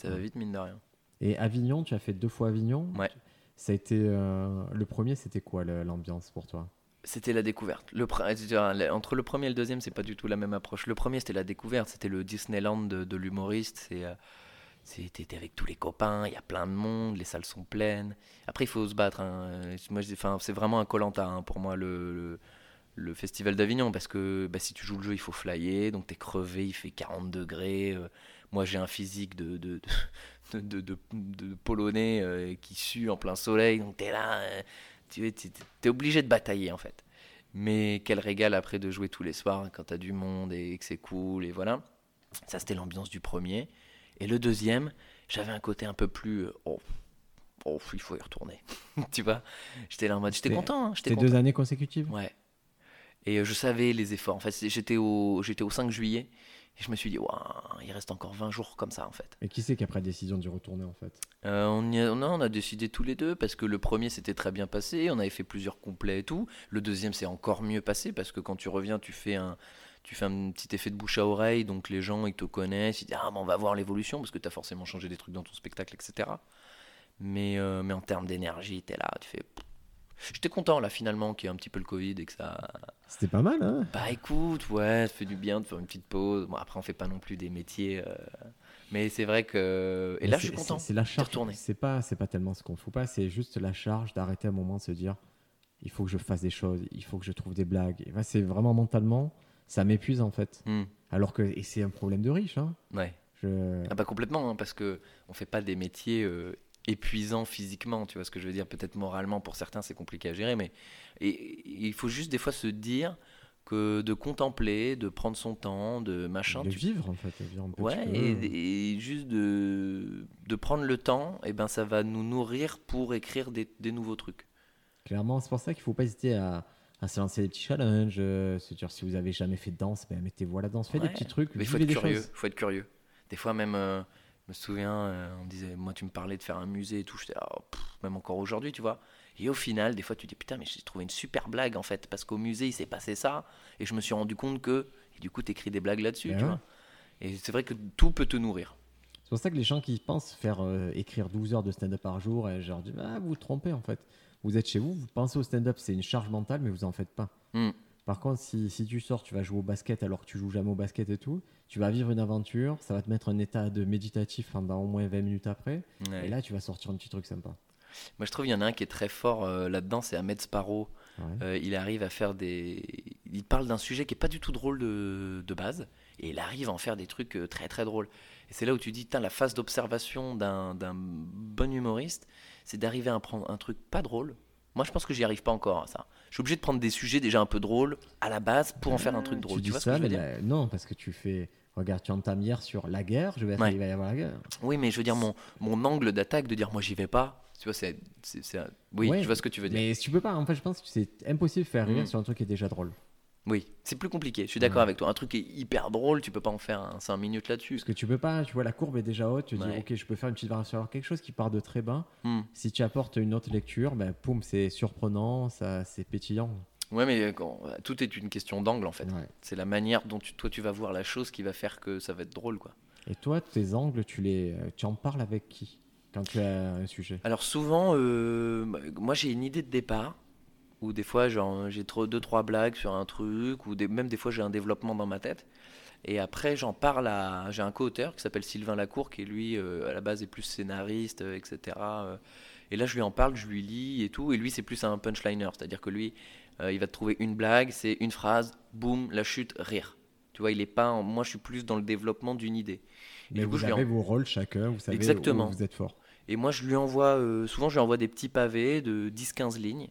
Ça va vite, mine de rien. Et Avignon, tu as fait deux fois Avignon. Ouais. Ça a été euh, le premier, c'était quoi l'ambiance pour toi? C'était la découverte. Le entre le premier et le deuxième, c'est pas du tout la même approche. Le premier, c'était la découverte. C'était le Disneyland de, de l'humoriste. C'est, euh, t'étais avec tous les copains. Il y a plein de monde. Les salles sont pleines. Après, il faut se battre. hein. Moi, c'est vraiment un colanta pour moi le, le, le festival d'Avignon parce que bah, si tu joues le jeu, il faut flyer. Donc t'es crevé. Il fait 40 degrés. euh, moi, j'ai un physique de de, de, de, de- de polonais euh, qui sue en plein soleil. Donc t'es là. euh, tu es, obligé de batailler en fait. Mais quel régal après de jouer tous les soirs quand t'as du monde et que c'est cool et voilà. Ça c'était l'ambiance du premier. Et le deuxième, j'avais un côté un peu plus euh, oh, oh il faut y retourner. tu vois, j'étais là en mode j'étais content, hein, C'était deux années consécutives? Ouais. Et euh, je savais les efforts. En fait, c'est- j'étais au j'étais au 5 juillet et je me suis dit waouh, il reste encore 20 jours comme ça en fait. Et qui c'est qui a pris la décision d'y retourner en fait? Euh, on, y a, non, on a décidé tous les deux parce que le premier s'était très bien passé, on avait fait plusieurs complets et tout. Le deuxième s'est encore mieux passé parce que quand tu reviens, tu fais un, tu fais un petit effet de bouche à oreille, donc les gens ils te connaissent, ils disent ah mais on va voir l'évolution parce que tu as forcément changé des trucs dans ton spectacle, etc. Mais, euh, mais en termes d'énergie, tu es là, tu fais. J'étais content là finalement qu'il y ait un petit peu le Covid et que ça. C'était pas mal, hein Bah écoute, ouais, ça fait du bien de faire une petite pause. Bon après on fait pas non plus des métiers. euh, Mais c'est vrai que. Et Mais là je suis content. C'est la charge. C'est pas, c'est pas tellement ce qu'on fout pas, c'est juste la charge d'arrêter un moment de se dire il faut que je fasse des choses, il faut que je trouve des blagues. Et ben, c'est vraiment mentalement, ça m'épuise en fait. Hmm, Alors que, et c'est un problème de riche. Hein. Ouais. Je... Ah bah complètement, hein, parce que on fait pas des métiers euh, épuisants physiquement, tu vois ce que je veux dire. Peut-être moralement pour certains c'est compliqué à gérer, mais et- et il faut juste des fois se dire que de contempler, de prendre son temps, de machin. de tu- vivre en fait. vivre un petit Ouais, peu. et, et juste de, de prendre le temps, et ben ça va nous nourrir pour écrire des, des nouveaux trucs. Clairement, c'est pour ça qu'il faut pas hésiter à, à se lancer des petits challenges. euh, se dire si vous avez jamais fait de danse, ben, mettez-vous à la danse, faites des petits trucs, Mais il faut être curieux. choses. faut être curieux. Des fois même, euh, me souviens, euh, on disait, moi tu me parlais de faire un musée et tout, j'étais, pff, même encore aujourd'hui, tu vois. Et au final, des fois tu dis, putain, mais j'ai trouvé une super blague en fait, parce qu'au musée il s'est passé ça, et je me suis rendu compte que, et du coup t'écris des blagues là-dessus, Ben tu ouais. vois. Et c'est vrai que tout peut te nourrir. C'est pour ça que les gens qui pensent faire euh, écrire 12 heures de stand-up par jour, et je leur dis ah, vous vous trompez en fait. Vous êtes chez vous, vous pensez au stand-up, c'est une charge mentale, mais vous en faites pas. Hmm. Par contre, si, si tu sors, tu vas jouer au basket alors que tu joues jamais au basket et tout, tu vas vivre une aventure, ça va te mettre un état de méditatif pendant au moins 20 minutes après, Ouais. et là tu vas sortir un petit truc sympa. Moi je trouve il y en a un qui est très fort euh, là-dedans, c'est Ahmed Sparrow. Ouais. Euh, il arrive à faire des. Il parle d'un sujet qui est pas du tout drôle de, de base, et il arrive à en faire des trucs euh, très très drôles. Et c'est là où tu dis, la phase d'observation d'un bon humoriste, c'est d'arriver à prendre un truc pas drôle. Moi, je pense que j'y arrive pas encore à ça. Je suis obligé de prendre des sujets déjà un peu drôles à la base pour en faire un truc drôle. tu Tu, dis vois ce ça, que je veux dire là, non, parce que tu fais. Regarde, tu entames hier sur la guerre, je vais Ouais. il va y avoir la guerre. Oui, mais je veux dire, mon, mon angle d'attaque de dire, moi, j'y vais pas, tu vois, c'est. un- Oui, Ouais, je vois ce que tu veux dire. Mais tu peux pas, en fait, je pense que c'est impossible de faire rire Mm. sur un truc qui est déjà drôle. Oui, c'est plus compliqué, je suis d'accord Ouais. avec toi. Un truc qui est hyper drôle, tu peux pas en faire un 5 minutes là-dessus. Parce que tu peux pas, tu vois, la courbe est déjà haute, tu te Ouais. dis, ok, je peux faire une petite variation. Alors quelque chose qui part de très bas, Hmm. si tu apportes une autre lecture, ben, poum, c'est surprenant, ça, c'est pétillant. Ouais, mais quand- tout est une question d'angle en fait. Ouais. C'est la manière dont tu- toi tu vas voir la chose qui va faire que ça va être drôle quoi. Et toi, tes angles, tu, les, euh, tu en parles avec qui quand tu as un sujet? Alors souvent, euh, moi j'ai une idée de départ ou des fois genre, j'ai trop deux trois blagues sur un truc ou des- même des fois j'ai un développement dans ma tête et après j'en parle à j'ai un co-auteur qui s'appelle Sylvain Lacour qui lui euh, à la base est plus scénariste euh, etc. euh, et là je lui en parle, je lui lis et tout et lui c'est plus un punchliner, c'est-à-dire que lui il va te trouver une blague, c'est une phrase, boum, la chute, rire. Tu vois, il est pas en- moi je suis plus dans le développement d'une idée. Mais coup, vous avez en- vos rôles chacun, vous savez Exactement. où vous êtes fort. Et moi, je lui envoie, euh, souvent, je lui envoie des petits pavés de 10-15 lignes.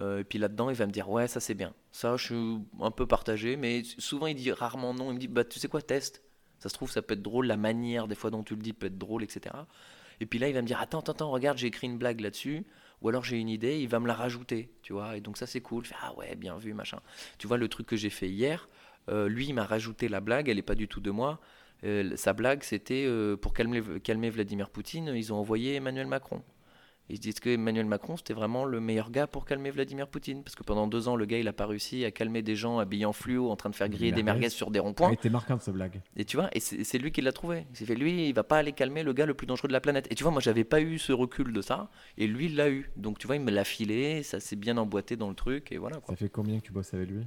Euh, et puis là-dedans, il va me dire, ouais, ça c'est bien. Ça, je suis un peu partagé, mais souvent, il dit rarement non. Il me dit, bah, tu sais quoi, teste. Ça se trouve, ça peut être drôle, la manière des fois dont tu le dis peut être drôle, etc. Et puis là, il va me dire, attends, attends, attends, regarde, j'ai écrit une blague là-dessus. Ou alors j'ai une idée, il va me la rajouter, tu vois. Et donc ça, c'est cool. Je fais, ah ouais, bien vu, machin. Tu vois, le truc que j'ai fait hier, euh, lui, il m'a rajouté la blague, elle n'est pas du tout de moi. Euh, sa blague, c'était euh, pour calmer, calmer Vladimir Poutine, ils ont envoyé Emmanuel Macron. Ils se disent que Emmanuel Macron, c'était vraiment le meilleur gars pour calmer Vladimir Poutine. Parce que pendant deux ans, le gars, il n'a pas réussi à calmer des gens habillés en fluo, en train de faire griller des merguez. sur des ronds-points. était marquante, cette blague. Et tu vois, et c'est lui qui l'a trouvé. Il s'est fait, lui, il va pas aller calmer le gars le plus dangereux de la planète. Et tu vois, moi, j'avais pas eu ce recul de ça. Et lui, il l'a eu. Donc, tu vois, il me l'a filé, ça s'est bien emboîté dans le truc. Et voilà, quoi. Ça fait combien que tu bosses avec lui?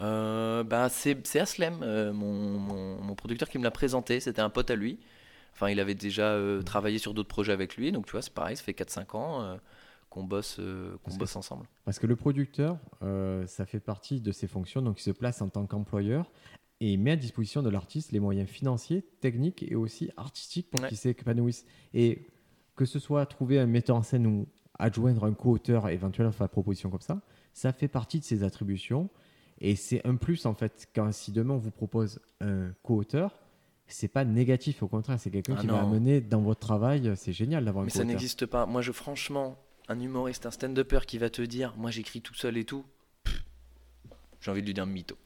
Euh, bah, c'est c'est Aslem, euh, mon, mon- mon producteur, qui me l'a présenté. C'était un pote à lui. Enfin, il avait déjà euh, travaillé sur d'autres projets avec lui. Donc, tu vois, c'est pareil, ça fait 4-5 ans euh, qu'on bosse, euh, qu'on que bosse ensemble. Parce que le producteur, ça fait partie de ses fonctions, donc il se place en tant qu'employeur et il met à disposition de l'artiste les moyens financiers, techniques et aussi artistiques pour Ouais. qu'il s'épanouisse. Et que ce soit trouver un metteur en scène ou adjoindre un co-auteur éventuellement faire la proposition comme ça, ça fait partie de ses attributions. Et c'est un plus en fait, quand si demain on vous propose un co-auteur, c'est pas négatif, au contraire, c'est quelqu'un Ah qui va amener dans votre travail, c'est génial d'avoir un Mais ça n'existe pas. Moi, je, franchement, un humoriste, un stand-upper qui va te dire Moi, j'écris tout seul et tout, j'ai envie de lui dire mytho.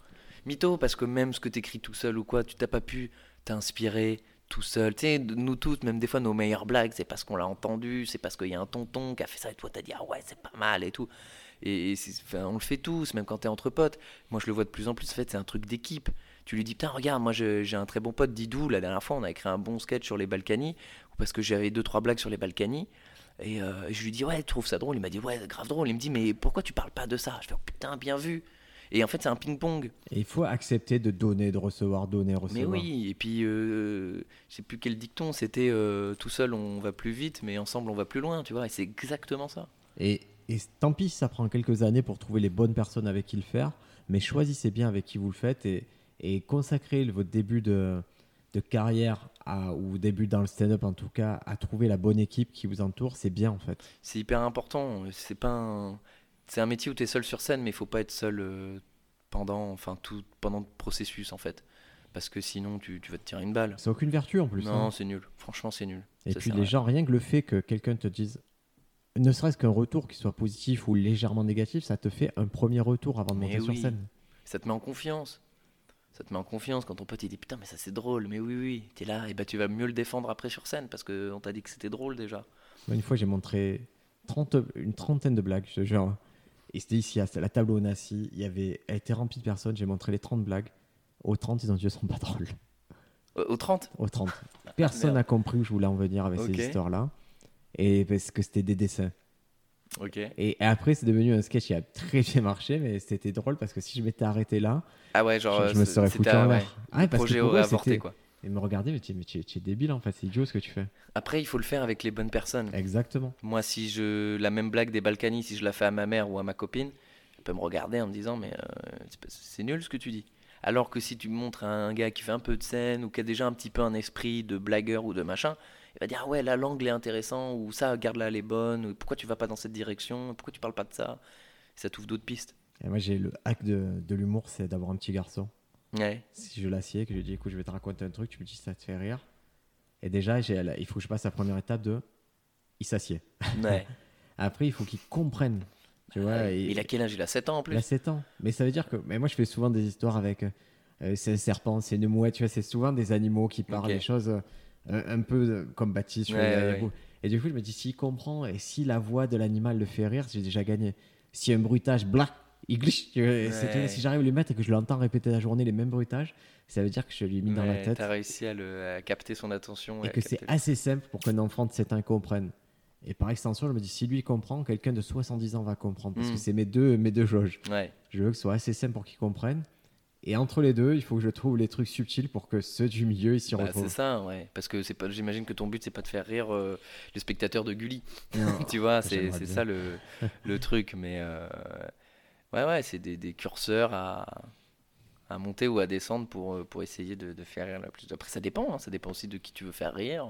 Mytho, parce que même ce que tu écris tout seul ou quoi, tu t'as pas pu t'inspirer, tout seul. Tu sais, nous tous, même des fois, nos meilleures blagues, c'est parce qu'on l'a entendu, c'est parce qu'il y a un tonton qui a fait ça et toi, t'as dit, ah ouais, c'est pas mal et tout. Et, et c'est- enfin, on le fait tous, même quand t'es entre potes. Moi, je le vois de plus en plus, en fait, c'est un truc d'équipe. Tu lui dis, putain, regarde, moi, j'ai un très bon pote, Didou. La dernière fois, on a écrit un bon sketch sur les Balkany, parce que j'avais deux, trois blagues sur les Balkany. Et euh, je lui dis, ouais, tu trouves ça drôle Il m'a dit, ouais, grave drôle. Il me dit, mais pourquoi tu parles pas de ça? Je fais, oh, putain, bien vu. Et en fait, c'est un ping-pong. Et il faut accepter de donner, de recevoir, donner, recevoir. Mais oui, et puis euh, je sais plus quel dicton, c'était euh, tout seul on va plus vite, mais ensemble on va plus loin, tu vois, et c'est exactement ça. Et, et tant pis ça prend quelques années pour trouver les bonnes personnes avec qui le faire, mais choisissez bien avec qui vous le faites et, et consacrez le- votre début de, de carrière à- ou début dans le stand-up en tout cas à trouver la bonne équipe qui vous entoure, c'est bien en fait. C'est hyper important, c'est pas un... C'est un métier où tu es seul sur scène, mais il faut pas être seul euh, pendant, enfin, tout, pendant le processus en fait. Parce que sinon tu, tu vas te tirer une balle. C'est aucune vertu en plus. Non, hein. c'est nul. Franchement, c'est nul. Et Ça puis les gens, rien que le fait que quelqu'un te dise, ne serait-ce qu'un retour qui soit positif ou légèrement négatif, ça te fait un premier retour avant de monter sur scène. Ça te met en confiance. Ça te met en confiance quand ton pote il dit putain mais ça c'est drôle mais oui oui t'es là et bah tu vas mieux le défendre après sur scène parce que on t'a dit que c'était drôle déjà. Moi, Une fois, j'ai montré 30, une trentaine de blagues, je te jure. Et c'était ici, à la table où on est assis. Il y avait, elle était remplie de personnes. J'ai montré les 30 blagues. Aux 30, ils ont dit, elles sont pas drôles. Au au 30 Aux 30. Personne n'a compris où je voulais en venir avec ces histoires-là. Et parce que c'était des dessins. Et après, c'est devenu un sketch qui a très bien marché, mais c'était drôle parce que si je m'étais arrêté là, Ah ouais, genre. je, je me serais foutu en ouais. Ah que projet eux, aurait avorté quoi. Ils me regardaient, mais tu es, débile en fait, c'est idiot ce que tu fais. Après, il faut le faire avec les bonnes personnes. Exactement. Moi, si je. La même blague des Balkany, si je la fais à ma mère ou à ma copine, elle peut me regarder en me disant, mais euh, c'est nul ce que tu dis. Alors que si tu montres à un gars qui fait un peu de scène ou qui a déjà un petit peu un esprit de blagueur ou de machin, il va dire ah ouais là l'angle est intéressant ou ça garde là elle est bonne ou pourquoi tu vas pas dans cette direction pourquoi tu parles pas de ça? Ça t'ouvre d'autres pistes Et moi, j'ai le hack de, de l'humour, c'est d'avoir un petit garçon. ouais Si je l'assieds, que je lui dis, écoute, je vais te raconter un truc, tu me dis ça te fait rire. Et déjà, la- il faut que je passe la première étape de. Il s'assied. ouais Après, il faut qu'il comprenne. Tu vois, Ouais. et- il a quel âge? Il a 7 ans en plus Il a 7 ans. Mais ça veut dire que. Mais moi, je fais souvent des histoires avec. euh, c'est un serpent, c'est une mouette, tu vois, c'est souvent des animaux qui parlent des choses euh, un, un peu comme Baptiste. Ouais, ouais, et, du coup, je me dis, s'il comprend et si la voix de l'animal le fait rire, j'ai déjà gagné. Si un bruitage, black, il glitch. tu tu Ouais. Si j'arrive à lui mettre et que je l'entends répéter la journée les mêmes bruitages, ça veut dire que je lui ai mis dans la tête t'as réussi à, le, à capter son attention et que c'est assez simple pour qu'un enfant de 7 ans comprenne. Et par extension, je me dis, si lui comprend, quelqu'un de 70 ans va comprendre. Parce Mm. que c'est mes deux, mes deux jauges. ouais Je veux que ce soit assez simple pour qu'ils comprennent. Et entre les deux, il faut que je trouve les trucs subtils pour que ceux du milieu ils s'y Bah, retrouvent. c'est ça ouais parce que c'est pas j'imagine que ton but c'est pas de faire rire euh, les spectateurs de Gulli tu vois, c'est ça le, le truc. Mais euh, ouais, ouais, c'est des, des curseurs à, à monter ou à descendre pour, euh, pour essayer de, de faire rire la plus. Après, ça dépend, hein, ça dépend aussi de qui tu veux faire rire.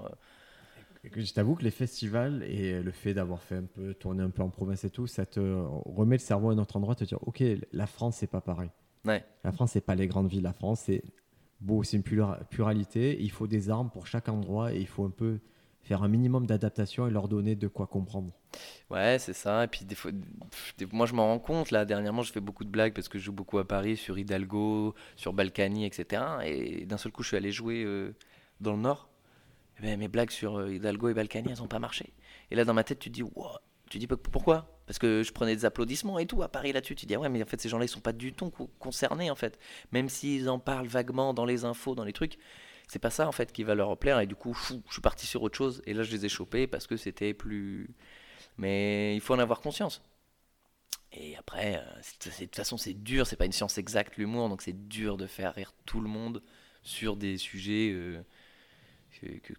Je t'avoue que les festivals et le fait d'avoir fait un peu tourner un peu en province et tout, ça te remet le cerveau à un autre endroit, te dire ok, la France c'est pas pareil. Ouais, La France c'est pas les grandes villes, la France c'est beau, c'est une plura- pluralité. Il faut des armes pour chaque endroit et il faut un peu faire un minimum d'adaptation et leur donner de quoi comprendre. ouais, c'est ça. Et puis, des fois, moi, je m'en rends compte. Là, dernièrement, je fais beaucoup de blagues parce que je joue beaucoup à Paris, sur Hidalgo, sur Balkany, etc. Et d'un seul coup, je suis allé jouer euh, dans le Nord. Eh ben, mes blagues sur euh, Hidalgo et Balkany, elles n'ont pas marché. Et là, dans ma tête, tu te dis, Wow. Tu dis "Pour- pourquoi? Parce que je prenais des applaudissements et tout à Paris là-dessus. Tu dis, ah ouais, mais en fait, ces gens-là, ils sont pas du tout co- concernés, en fait. Même s'ils en parlent vaguement dans les infos, dans les trucs, c'est pas ça, en fait, qui va leur plaire. Et du coup, fou, je suis parti sur autre chose. Et là, je les ai chopés parce que c'était plus. Mais il faut en avoir conscience. Et après, euh, de toute façon, c'est dur, c'est pas une science exacte, l'humour, donc c'est dur de faire rire tout le monde sur des sujets euh,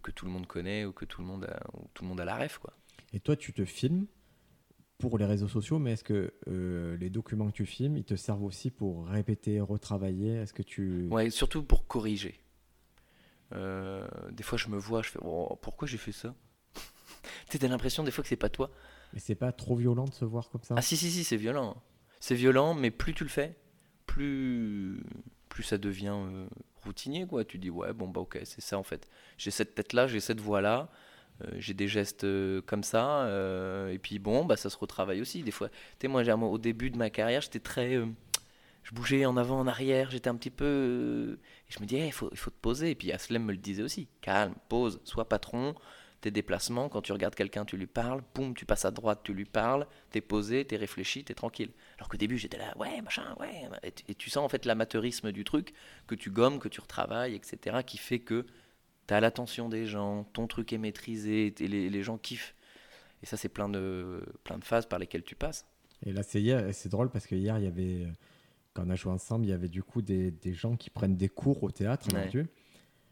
que, tout le monde connaît ou que tout le monde a, ou tout le monde a la ref, quoi. Et toi, tu te filmes pour les réseaux sociaux, mais est-ce que euh, les documents que tu filmes, ils te servent aussi pour répéter, retravailler? Est-ce que tu... Ouais, surtout pour corriger. Euh, des fois, je me vois, je fais oh, pourquoi j'ai fait ça? Tu l'impression des fois que c'est pas toi. Mais c'est pas trop violent de se voir comme ça? Ah si si si c'est violent. C'est violent mais plus tu le fais, plus plus ça devient euh, routinier quoi. Tu dis ouais bon bah ok c'est ça en fait. J'ai cette tête là, j'ai cette voix là, j'ai des gestes euh, comme ça euh, et puis bon bah ça se retravaille aussi des fois. Tu moi au début de ma carrière j'étais très euh, je bougeais en avant, en arrière, j'étais un petit peu. euh, et je me disais, il faut, faut te poser. Et puis Aslem me le disait aussi calme, pose, sois patron. Tes déplacements, quand tu regardes quelqu'un, tu lui parles, boum, tu passes à droite, tu lui parles, t'es posé, t'es réfléchi, t'es tranquille. Alors qu'au début, j'étais là, ouais, machin, ouais. Et, et tu sens en fait l'amateurisme du truc, que tu gommes, que tu retravailles, etc., qui fait que t'as l'attention des gens, ton truc est maîtrisé, et les, les gens kiffent. Et ça, c'est plein de, plein de phases par lesquelles tu passes. Et là, c'est hier, et c'est drôle parce que hier, il y avait, quand on a joué ensemble, il y avait du coup des, des gens qui prennent des cours au théâtre, Ouais. vois-tu.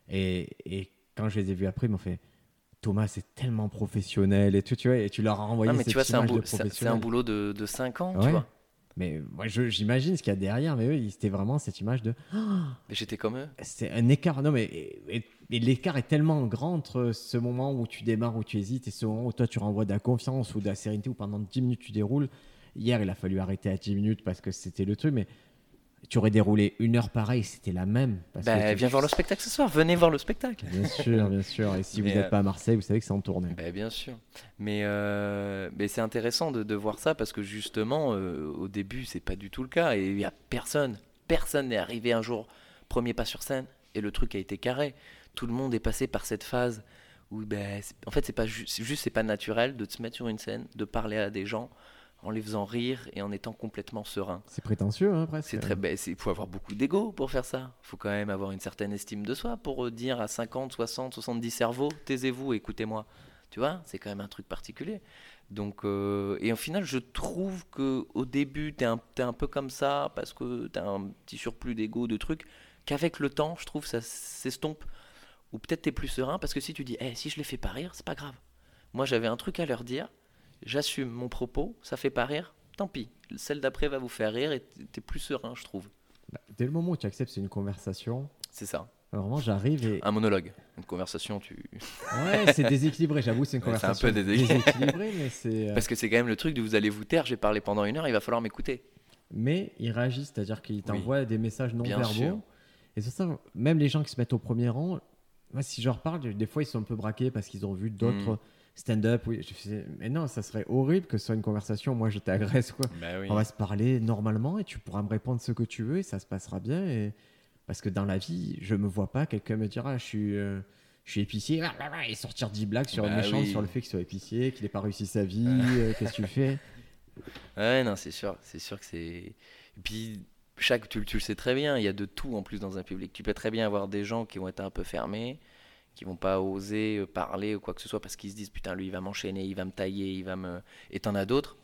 Et, et quand je les ai vus après, ils m'ont fait Thomas, c'est tellement professionnel et tout, tu vois, et tu leur as renvoyé Ah, mais cette tu vois, c'est un, boulot- c'est- c'est un professionnel. boulot de, de 5 ans, tu vois. Mais moi, je- j'imagine ce qu'il y a derrière, mais eux, c'était vraiment cette image de. Mais j'étais comme eux. C'est un écart. Non, mais et- et- et l'écart est tellement grand entre ce moment où tu démarres, où tu hésites, et ce moment où toi tu renvoies de la confiance ou de la sérénité, où pendant 10 minutes tu déroules. Hier, il a fallu arrêter à 10 minutes parce que c'était le truc, mais tu aurais déroulé une heure pareil, c'était la même. Parce Bah, que tu- viens voir le spectacle ce soir, venez voir le spectacle. Bien sûr, bien sûr. Et si Mais, vous n'êtes euh, pas à Marseille, vous savez que c'est en tournée. Bah, bien sûr. Mais, euh, mais c'est intéressant de, de voir ça parce que justement, euh, au début, c'est pas du tout le cas. Et il y a personne, personne n'est arrivé un jour, premier pas sur scène, et le truc a été carré. Tout le monde est passé par cette phase où, ben, en fait, c'est pas ju- juste, c'est pas naturel de te mettre sur une scène, de parler à des gens en les faisant rire et en étant complètement serein. C'est prétentieux, hein, presque. C'est très bête. Il faut avoir beaucoup d'ego pour faire ça. Il faut quand même avoir une certaine estime de soi pour euh, dire à 50, 60, 70 cerveaux, taisez-vous, écoutez-moi. Tu vois, c'est quand même un truc particulier. Donc, euh, et au final, je trouve que au début, tu es, un peu comme ça parce que tu as un petit surplus d'ego, de trucs, qu'avec le temps, je trouve, ça s'estompe. Ou peut-être tu es plus serein parce que si tu dis, Eh, si je les fais pas rire, c'est pas grave. Moi, j'avais un truc à leur dire, j'assume mon propos, ça fait pas rire, tant pis. Celle d'après va vous faire rire et tu es plus serein, je trouve. Bah, dès le moment où tu acceptes c'est une conversation, C'est ça. vraiment, j'arrive et. Un monologue. Une conversation, tu. Ouais, c'est déséquilibré, j'avoue, c'est une Ouais, c'est un conversation peu déséquilibré. mais c'est. euh, Parce que c'est quand même le truc de vous allez vous taire, j'ai parlé pendant une heure, il va falloir m'écouter. Mais ils réagissent, c'est-à-dire qu'ils t'envoient des messages non Bien sûr. verbaux. Et c'est ça, même les gens qui se mettent au premier rang, moi, si je leur parle, des fois, ils sont un peu braqués parce qu'ils ont vu d'autres Mm. stand-up. Oui, je faisais, mais non, ça serait horrible que ce soit une conversation. Moi, je t'agresse, quoi. Bah oui. On va se parler normalement et tu pourras me répondre ce que tu veux et ça se passera bien. Et... Parce que dans la vie, je me vois pas quelqu'un me dire ah, je suis. euh, Je suis épicier ah, bah, bah, et sortir 10 blagues sur une Bah méchante oui. sur le fait qu'il soit épicier, qu'il n'ait pas réussi sa vie, euh, qu'est-ce que tu fais? Ouais, non, c'est sûr. C'est sûr que c'est. Et puis, chaque, tu, le- tu le sais très bien, il y a de tout en plus dans un public. Tu peux très bien avoir des gens qui vont être un peu fermés, qui vont pas oser euh, parler ou quoi que ce soit parce qu'ils se disent putain, lui, il va m'enchaîner, il va me tailler, il va me. Et t'en as d'autres,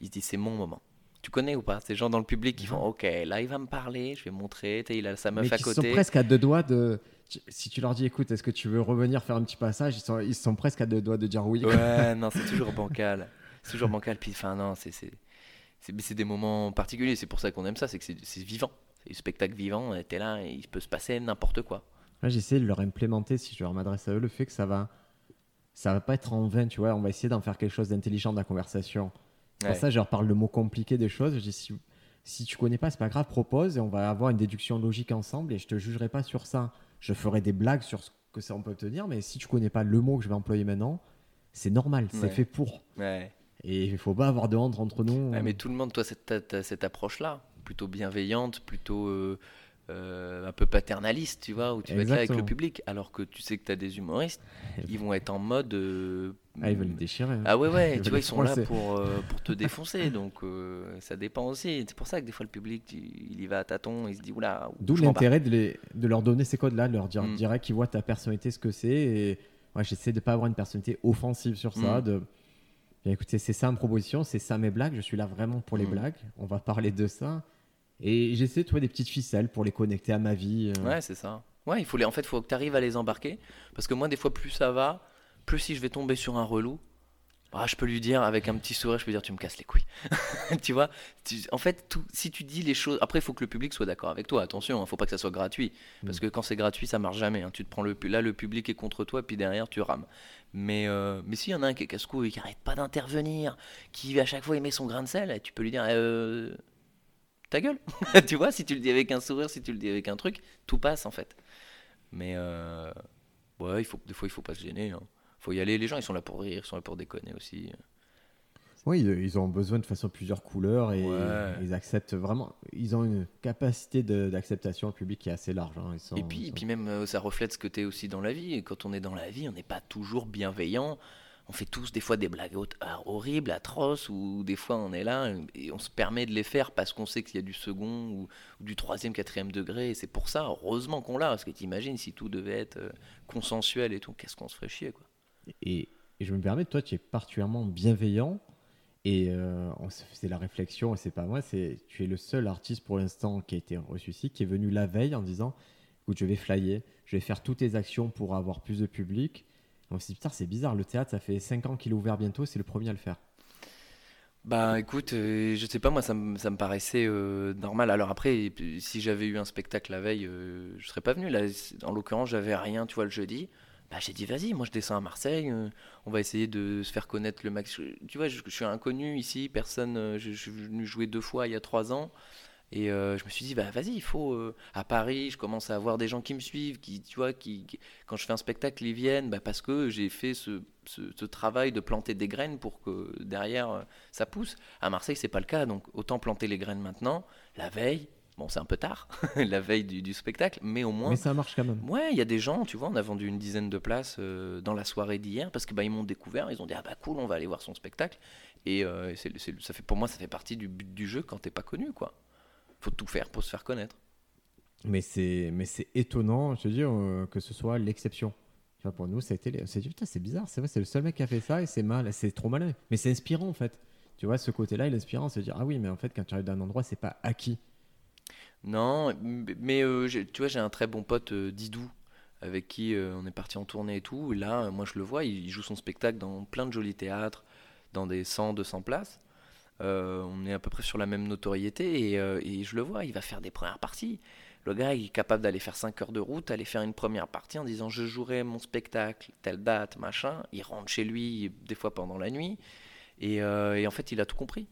ils se disent c'est mon moment. Tu connais ou pas ces gens dans le public qui font ok, là il va me parler, je vais montrer, il a sa meuf mais à côté. sont presque à deux doigts de. Si tu leur dis écoute, est-ce que tu veux revenir faire un petit passage Ils sont, ils sont presque à deux doigts de dire oui. Ouais, non, c'est toujours bancal. C'est toujours bancal. Puis, enfin, non, c'est c'est- des moments particuliers. C'est pour ça qu'on aime ça, c'est que c'est vivant. C'est du spectacle vivant. T'es là et il peut se passer n'importe quoi. Moi, j'essaie de leur implémenter, si je leur m'adresse à eux, le fait que ça va. Ça va pas être en vain, tu vois. On va essayer d'en faire quelque chose d'intelligent de la conversation. Pour Ouais. ça, je leur parle de mots compliqués, des choses. Je dis si, si tu connais pas, c'est pas grave, propose et on va avoir une déduction logique ensemble et je te jugerai pas sur ça. Je ferai des blagues sur ce que ça on peut te dire, mais si tu connais pas le mot que je vais employer maintenant, c'est normal, c'est fait pour. Ouais. Et il faut pas avoir de honte entre nous. Ouais, mais tout le monde, toi, cette, cette approche-là, plutôt bienveillante, plutôt euh, euh, un peu paternaliste, tu vois, où tu vas être là avec le public, alors que tu sais que tu as des humoristes, ils vont être en mode. euh, Ah, ils veulent le déchirer. hein. Ah ouais, ouais, Ils tu vois, les ils sont là pour, pour te défoncer, donc ça dépend aussi. C'est pour ça que des fois le public, il y va à tâtons, il se dit oula, D'où l'intérêt de, les- de leur donner ces codes-là, de leur dire Mm. direct qu'ils voient ta personnalité, ce que c'est. Et ouais, j'essaie de pas avoir une personnalité offensive sur ça. Mm. De, Bien, écoutez, c'est ça ma proposition, c'est ça mes blagues. Je suis là vraiment pour les Mm. blagues. On va parler de ça. Et j'essaie de trouver des petites ficelles pour les connecter à ma vie. euh. Ouais, c'est ça. Ouais, il faut les, en fait, il faut que tu arrives à les embarquer. Parce que moi, des fois, plus ça va, plus si je vais tomber sur un relou, ah, je peux lui dire avec un petit sourire, je peux dire, tu me casses les couilles. tu vois Tu- En fait, tout, si tu dis les choses. Après, il faut que le public soit d'accord avec toi. Attention, il faut pas que ça soit gratuit. Parce Mm. que quand c'est gratuit, ça marche jamais. hein. Tu te prends le, là, le public est contre toi, puis derrière, tu rames. Mais, euh, mais s'il y en a un qui est casse-couille, qui arrête pas d'intervenir, qui à chaque fois il met son grain de sel, tu peux lui dire. Euh, ta gueule. tu vois, si tu le dis avec un sourire, si tu le dis avec un truc, tout passe en fait. Mais euh, ouais, il faut, des fois, il faut pas se gêner. hein. faut y aller. Les gens, ils sont là pour rire, ils sont là pour déconner aussi. Oui, ils, ont besoin de façon plusieurs couleurs et Ouais. ils acceptent vraiment. Ils ont une capacité d'acceptation au public qui est assez large. hein. Ils sont- Et puis, ils et puis même, euh, ça reflète ce que tu es aussi dans la vie. Et quand on est dans la vie, on n'est pas toujours bienveillant. On fait tous des fois des blagues ah, horribles, atroces, ou des fois on est là et on se permet de les faire parce qu'on sait qu'il y a du second ou, ou du troisième, quatrième degré. Et c'est pour ça, heureusement qu'on l'a. Parce que t'imagines si tout devait être euh, consensuel et tout, qu'est-ce qu'on se ferait chier, quoi. Et, et je me permets, toi, tu es particulièrement bienveillant. Et euh, on se faisait la réflexion, et c'est pas moi, c'est tu es le seul artiste pour l'instant qui a été reçu ici, qui est venu la veille en disant écoute, je vais flyer, je vais faire toutes les actions pour avoir plus de public. On s'est dit putain, c'est bizarre, le théâtre, ça fait 5 ans qu'il est ouvert bientôt, c'est le premier à le faire. Bah écoute, euh, je sais pas, moi ça ça me paraissait euh, normal. Alors après, si j'avais eu un spectacle la veille, euh, je serais pas venu. Là, en l'occurrence, j'avais rien, tu vois, le jeudi. Bah j'ai dit, vas-y, moi je descends à Marseille, euh, on va essayer de se faire connaître le max. Tu vois, je, suis inconnu ici, personne, euh, je, je suis venu jouer deux fois il y a trois ans. Et euh, je me suis dit, bah vas-y, il faut. à Paris, je commence à avoir des gens qui me suivent, qui, tu vois, qui, quand je fais un spectacle, ils viennent, bah, parce que j'ai fait ce, ce- travail de planter des graines pour que derrière ça pousse. À Marseille, c'est pas le cas, donc autant planter les graines maintenant, la veille. Bon, c'est un peu tard, la veille du, du spectacle, mais au moins. Mais ça marche quand même. Ouais, il y a des gens, tu vois, on a vendu une dizaine de places euh, dans la soirée d'hier parce que bah, ils m'ont découvert, ils ont dit ah bah cool, on va aller voir son spectacle. Et euh, c'est- c'est- ça fait pour moi, ça fait partie du but du jeu quand t'es pas connu, quoi. Faut tout faire pour se faire connaître. Mais c'est, mais c'est étonnant, je te dis, euh, que ce soit l'exception. Tu vois, pour nous, ça a été, on s'est dit, putain, c'est bizarre, c'est vrai, c'est le seul mec qui a fait ça et c'est mal, c'est trop malin. Mais c'est inspirant, en fait. Tu vois, ce côté-là, il est inspirant, se dire, ah oui, mais en fait, quand tu arrives d'un endroit, c'est pas acquis. Non, mais euh, tu vois, j'ai un très bon pote euh, Didou avec qui euh, on est parti en tournée et tout. Là, moi, je le vois, il, joue son spectacle dans plein de jolis théâtres, dans des 100, 200 places. On est à peu près sur la même notoriété et, je le vois, il va faire des premières parties. Le gars, il est capable d'aller faire 5 heures de route, aller faire une première partie en disant je jouerai mon spectacle, telle date, machin. Il rentre chez lui, des fois pendant la nuit. Et en fait, il a tout compris.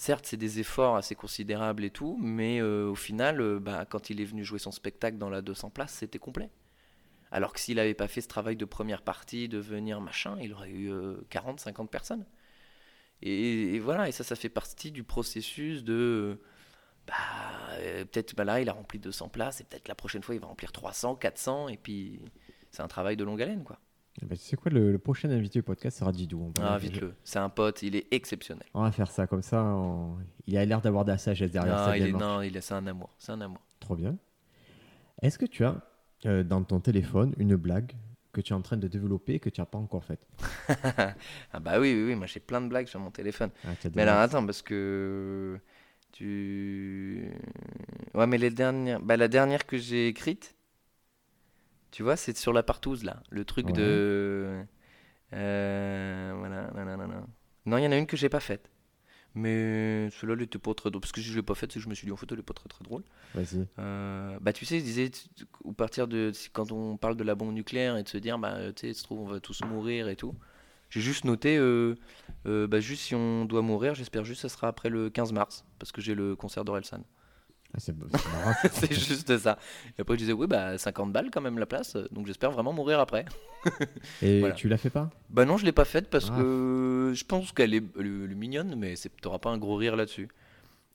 Certes, c'est des efforts assez considérables et tout, mais euh, au final, euh, bah, quand il est venu jouer son spectacle dans la 200 places, c'était complet. Alors que s'il n'avait pas fait ce travail de première partie, de venir machin, il aurait eu 40, 50 personnes. Et, voilà, et ça, ça fait partie du processus de. euh, Bah, euh, peut-être bah là, il a rempli 200 places, et peut-être la prochaine fois, il va remplir 300, 400, et puis c'est un travail de longue haleine, quoi. Ben, tu sais quoi, le, le prochain invité au podcast sera Didou. Ah, vite le. C'est un pote, il est exceptionnel. on va faire ça, comme ça, on- il a l'air d'avoir de la sagesse derrière Non, sa il est, non, il est, c'est un amour, c'est un amour. Trop bien. Est-ce que tu as euh, dans ton téléphone une blague que tu es en train de développer et que tu n'as pas encore faite? Ah bah oui, oui, oui, moi j'ai plein de blagues sur mon téléphone. Ah, Mais alors attends, parce que tu... Ouais, mais les dernières... Bah, la dernière que j'ai écrite, tu vois, c'est sur la partouze, là. Le truc Ouais. de... Euh, Voilà, nanana. Non, il y en a une que j'ai pas faite. Mais celle-là, elle était pas très drôle. Parce que si je l'ai pas faite, c'est que je me suis dit, en fait, elle est pas très très drôle. Vas-y. Euh, bah tu sais, je disais, au partir de quand on parle de la bombe nucléaire et de se dire, bah tu sais, se trouve on va tous mourir et tout. J'ai juste noté, euh, euh, bah juste si on doit mourir, j'espère juste que ça sera après le 15 mars parce que j'ai le concert d'Orelsan. Ah, c'est juste ça. Et après je disais, oui bah 50 balles quand même la place, donc j'espère vraiment mourir après. Et Voilà. tu l'as fait pas? Bah non, je l'ai pas faite parce Ah. que je pense qu'elle est, elle est- mignonne, mais t'auras pas un gros rire là-dessus.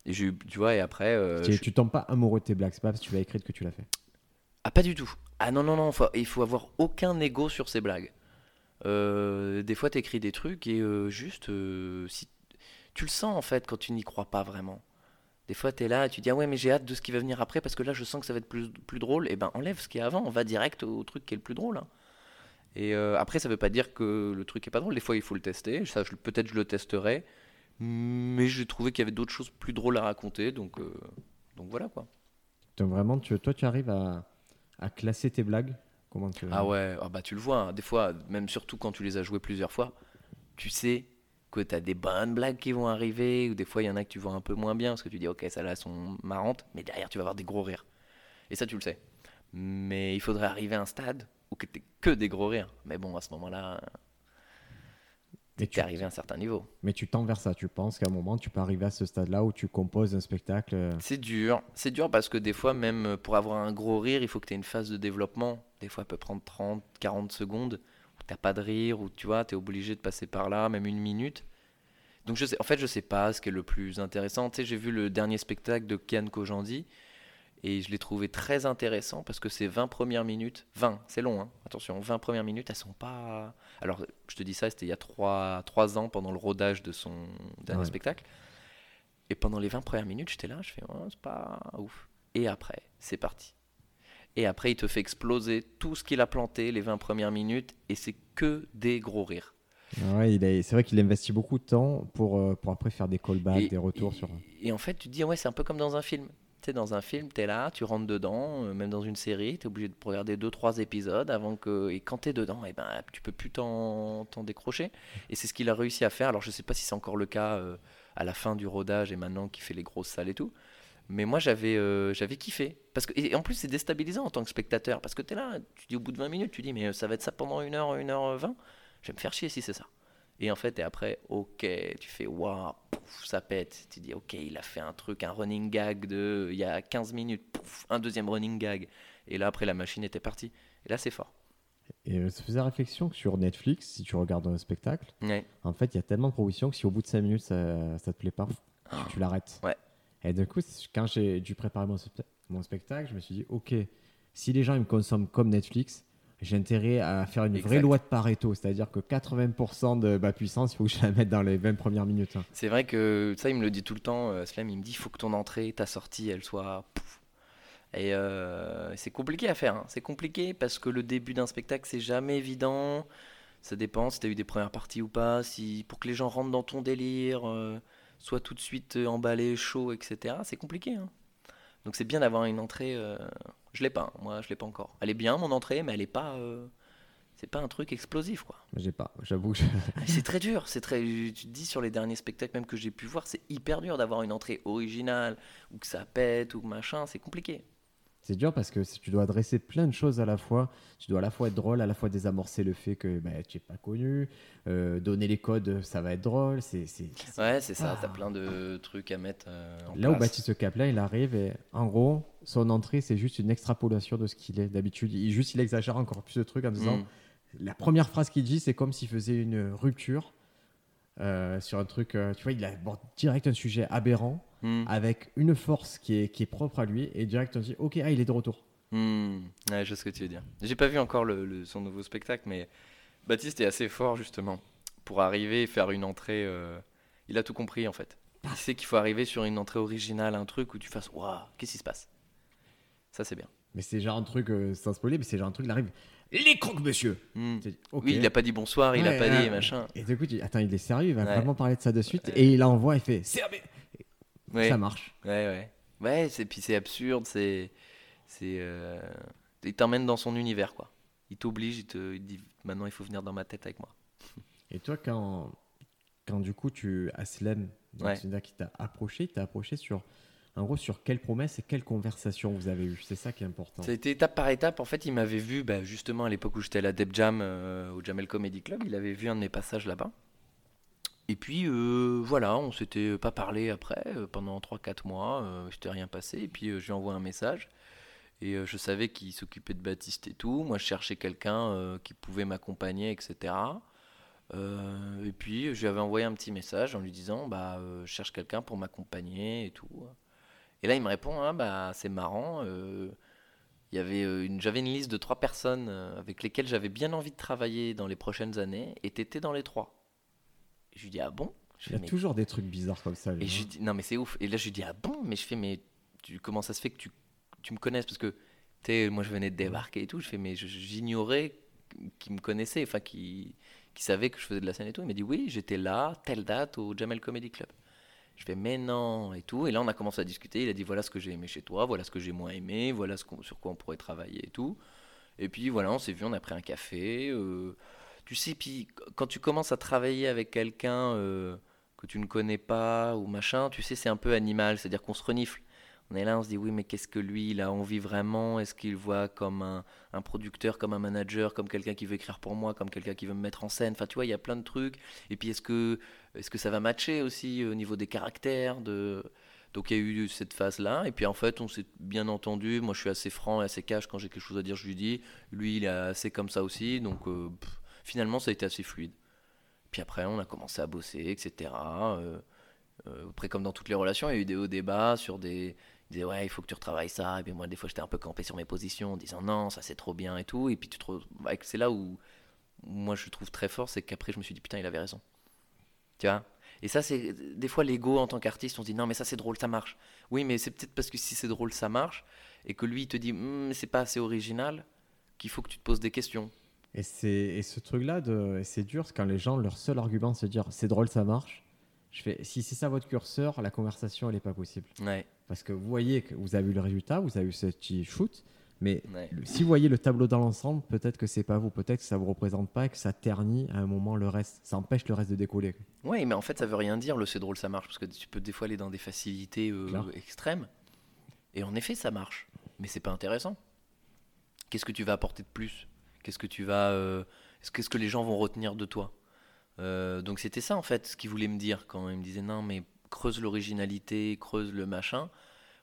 Et tu vois, et après. euh, tu, je- tu tombes pas amoureux de tes blagues, c'est pas parce que tu l'as écrite que tu l'as fait. Ah, pas du tout. Ah non, non, non, faut- il faut avoir aucun ego sur ces blagues. Euh, des fois, t'écris des trucs et euh, juste, euh, si tu le sens en fait quand tu n'y crois pas vraiment. Des fois, t'es là et tu dis, ah ouais, mais j'ai hâte de ce qui va venir après parce que là, je sens que ça va être plus, plus drôle. Et ben, enlève ce qui est avant, on va direct au truc qui est le plus drôle. hein. Et euh, après, ça veut pas dire que le truc est pas drôle. Des fois, il faut le tester. Peut-être je le testerai. Mais j'ai trouvé qu'il y avait d'autres choses plus drôles à raconter. Donc, euh, donc voilà quoi. Donc vraiment, tu, toi, tu arrives à, à classer tes blagues? Comment tu... Ah ouais, ah bah tu le vois, hein. des fois, même surtout quand tu les as jouées plusieurs fois, tu sais que tu as des bonnes blagues qui vont arriver, ou des fois il y en a que tu vois un peu moins bien, parce que tu dis ok, celles-là elles sont marrantes, mais derrière tu vas avoir des gros rires. Et ça tu le sais. Mais il faudrait arriver à un stade où t'aies que des gros rires. Mais bon, à ce moment-là, tu, arrivé à un certain niveau. mais tu tends vers ça. Tu penses qu'à un moment, tu peux arriver à ce stade-là où tu composes un spectacle. euh, C'est dur, c'est dur parce que des fois, même pour avoir un gros rire, il faut que tu aies une phase de développement. Des fois, elle peut prendre 30, 40 secondes t'as pas de rire, où tu vois, tu es obligé de passer par là, même une minute. Donc je sais, en fait, je sais pas ce qui est le plus intéressant. Tu sais, j'ai vu le dernier spectacle de Kian Kojandi et je l'ai trouvé très intéressant parce que ces 20 premières minutes, 20, c'est long, hein, attention, 20 premières minutes, elles sont pas. Alors, je te dis ça, c'était il y a 3, 3 ans pendant le rodage de son dernier Ouais. spectacle. Et pendant les 20 premières minutes, j'étais là, je fais, Ouais, c'est pas ouf. Et après, c'est parti. Et après, il te fait exploser tout ce qu'il a planté les 20 premières minutes et c'est que des gros rires. Ouais, c'est vrai qu'il investit beaucoup de temps pour, euh, pour après faire des callbacks, Et- des retours et, sur. Et en fait, tu te dis, ouais, c'est un peu comme dans un film. Tu sais, dans un film, tu es là, tu rentres dedans, euh, même dans une série, tu es obligé de regarder 2-3 épisodes avant que. Et quand tu es dedans, eh ben, tu peux plus t'en t'en décrocher. Et c'est ce qu'il a réussi à faire. Alors, je sais pas si c'est encore le cas euh, à la fin du rodage et maintenant qu'il fait les grosses salles et tout. Mais moi, j'avais euh, j'avais kiffé. Parce que, et en plus, c'est déstabilisant en tant que spectateur. Parce que tu es là, tu dis au bout de 20 minutes, tu dis, mais ça va être ça pendant 1 heure, 1 heure 20 Je vais me faire chier si c'est ça. Et en fait, et après, ok, tu fais waouh, ça pète. Tu dis, ok, il a fait un truc, un running gag de il y a 15 minutes, pouf, un deuxième running gag. Et là, après, la machine était partie. Et là, c'est fort. Et euh, ça faisait réflexion que sur Netflix, si tu regardes un spectacle, Ouais. en fait, il y a tellement de propositions que si au bout de 5 minutes ça, ça te plaît pas, tu, tu l'arrêtes. Ouais. Et du coup, quand j'ai dû préparer mon, specta- mon spectacle, je me suis dit, ok, si les gens ils me consomment comme Netflix, j'ai intérêt à faire une vraie loi de Pareto, c'est-à-dire que 80% de ma puissance, il faut que je la mette dans les 20 premières minutes. hein. C'est vrai que ça, il me le dit tout le temps, euh, Slam. Il me dit, il faut que ton entrée, ta sortie, elle soit. pouf. Et euh, c'est compliqué à faire. hein. C'est compliqué parce que le début d'un spectacle, c'est jamais évident. Ça dépend si tu as eu des premières parties ou pas. Si, pour que les gens rentrent dans ton délire, euh, soient tout de suite euh, emballés, chaud, etc. C'est compliqué. hein. Donc c'est bien d'avoir une entrée. euh, Je l'ai pas. Moi, je l'ai pas encore. Elle est bien, mon entrée, mais elle est pas. euh, C'est pas un truc explosif, quoi. J'ai pas, j'avoue je- C'est très dur, c'est très. Tu te dis sur les derniers spectacles même que j'ai pu voir, c'est hyper dur d'avoir une entrée originale ou que ça pète ou machin, c'est compliqué. C'est dur parce que tu dois adresser plein de choses à la fois. Tu dois à la fois être drôle, à la fois désamorcer le fait que bah, tu n'es pas connu, euh, donner les codes, ça va être drôle. C'est, c'est- c'est- Ouais, c'est ça, Ah. t'as plein de trucs à mettre euh, en Là où place. Baptiste Caplin, il arrive et en gros, son entrée, c'est juste une extrapolation de ce qu'il est d'habitude. Il, juste, il exagère encore plus de trucs en disant Mm. la première phrase qu'il dit, c'est comme s'il faisait une rupture euh, sur un truc. euh, tu vois, il aborde direct un sujet aberrant Mm. avec une force qui est, qui est propre à lui et direct on dit Ok, ah, il est de retour. Mm. Ouais, je sais ce que tu veux dire. J'ai pas vu encore le, le- son nouveau spectacle, mais Baptiste est assez fort justement pour arriver et faire une entrée. euh, Il a tout compris en fait. Il sait qu'il faut arriver sur une entrée originale, un truc où tu fasses Waouh, qu'est-ce qui se passe? Ça, c'est bien. Mais c'est genre un truc, euh, sans spoiler, mais c'est genre un truc, il arrive Les croques, monsieur Mm. Ok. Oui, il a pas dit bonsoir, il a Ouais, pas dit machin. Et du coup, tu dis Attends, il est sérieux, il va Ouais. vraiment parler de ça de suite. Et il envoie, il fait Servez Ouais. Ça marche. Ouais, ouais. Ouais, c'est, puis c'est absurde, c'est. c'est euh, Il t'emmène dans son univers, quoi. Il t'oblige, il te, il te dit maintenant il faut venir dans ma tête avec moi. Et toi, quand, quand du coup tu Aslem, Ouais. c'est-à-dire qu'il t'a approché, il t'a approché sur, en gros, sur quelle promesse et quelle conversation vous avez eu C'est ça qui est important. Ça a été étape par étape. En fait, il m'avait vu, bah, justement, à l'époque où j'étais à la Deb Jam euh, au Jamel Comedy Club, il avait vu un de mes passages là-bas. Et puis, euh, voilà, on s'était pas parlé après, euh, pendant 3-4 mois, euh, je t'ai rien passé. Et puis, je lui envoie un message. Et je savais qu'il s'occupait de Baptiste et tout. Moi, je cherchais quelqu'un qui pouvait m'accompagner, etc. Et puis, je lui avais envoyé un petit message en lui disant bah, Je cherche quelqu'un pour m'accompagner et tout. Et là, il me répond Ah, bah, C'est marrant. y avait j'avais une liste de trois personnes avec lesquelles j'avais bien envie de travailler dans les prochaines années, et t'étais dans les trois. Je lui dis ah bon? Je Il y a Mais- toujours des trucs bizarres comme ça. Et je dis non mais c'est ouf. Et là je lui dis ah bon? Mais je fais mais tu, comment ça se fait que tu, tu me connaisses? Parce que tu moi je venais de débarquer et tout. Je fais mais j'ignorais qu'il me connaissait, enfin qu'il qui savait que je faisais de la scène et tout. Il m'a dit oui j'étais là telle date au Jamel Comedy Club. Je fais mais non et tout. Et là on a commencé à discuter. Il a dit voilà ce que j'ai aimé chez toi, voilà ce que j'ai moins aimé, voilà ce sur quoi on pourrait travailler et tout. Et puis voilà, on s'est vu, on a pris un café. euh, tu sais, puis quand tu commences à travailler avec quelqu'un euh, que tu ne connais pas ou machin, tu sais, c'est un peu animal, c'est-à-dire qu'on se renifle. On est là, on se dit oui, mais qu'est-ce que lui, il a envie vraiment? Est-ce qu'il voit comme un, producteur, comme un manager, comme quelqu'un qui veut écrire pour moi, comme quelqu'un qui veut me mettre en scène? Enfin, tu vois, il y a plein de trucs. Et puis, est-ce que, est que ça va matcher aussi au niveau des caractères. Donc, il y a eu cette phase-là. Et puis, en fait, on s'est bien entendu. Moi, je suis assez franc et assez cash quand j'ai quelque chose à dire, je lui dis. Lui, il est assez comme ça aussi. Donc, euh, finalement, ça a été assez fluide. Puis après, on a commencé à bosser, etc. Euh, euh, après, comme dans toutes les relations, il y a eu des hauts débats sur des. Ils disaient, ouais, il faut que tu retravailles ça. Et puis moi, des fois, j'étais un peu campé sur mes positions en disant, non, ça c'est trop bien et tout. Et puis tu bah, c'est là où, moi je trouve très fort, c'est qu'après, je me suis dit, putain, il avait raison. Tu vois? Et ça, c'est. Des fois, l'ego en tant qu'artiste, on se dit, non, mais ça c'est drôle, ça marche. Oui, mais c'est peut-être parce que si c'est drôle, ça marche. Et que lui, il te dit, Hum, c'est pas assez original, qu'il faut que tu te poses des questions. Et, c'est, et ce truc-là, c'est dur, c'est quand les gens, leur seul argument, c'est de dire c'est drôle, ça marche. Je fais, si c'est ça votre curseur, la conversation, elle n'est pas possible. Ouais, Parce que vous voyez que vous avez eu le résultat, vous avez eu ce petit shoot, mais ouais. si vous voyez le tableau dans l'ensemble, peut-être que c'est pas vous, peut-être que ça vous représente pas, et que ça ternit à un moment le reste. Ça empêche le reste de décoller. Ouais, mais en fait, ça veut rien dire le c'est drôle, ça marche, parce que tu peux des fois aller dans des facilités euh, extrêmes. Et en effet, ça marche, mais c'est pas intéressant. Qu'est-ce que tu vas apporter de plus? Qu'est-ce que tu vas, euh, est-ce qu'est-ce que les gens vont retenir de toi Euh, Donc c'était ça en fait, ce qu'il voulait me dire quand il me disait non, mais creuse l'originalité, creuse le machin,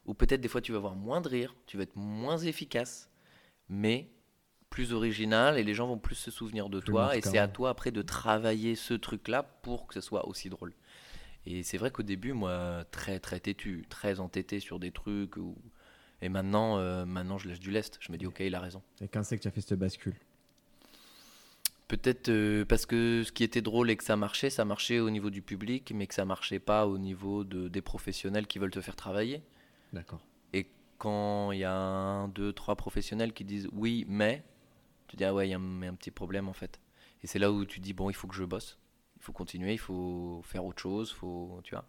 ou peut-être des fois tu vas avoir moins de rire, tu vas être moins efficace, mais plus original et les gens vont plus se souvenir de Plus toi et c'est à toi après de travailler ce truc-là pour que ce soit aussi drôle. Et c'est vrai qu'au début, moi, très très têtu, très entêté sur des trucs. Où... Et maintenant, euh, maintenant, je lâche du lest. Je me dis, ok, il a raison. Et quand c'est que tu as fait cette bascule Peut-être euh, parce que ce qui était drôle et que ça marchait, ça marchait au niveau du public, mais que ça marchait pas au niveau de, des professionnels qui veulent te faire travailler. D'accord. Et quand il y a un, deux, trois professionnels qui disent oui, mais, tu dis, ah ouais, il y a un, un petit problème en fait. Et c'est là où tu dis, bon, il faut que je bosse. Il faut continuer, il faut faire autre chose, faut, tu vois.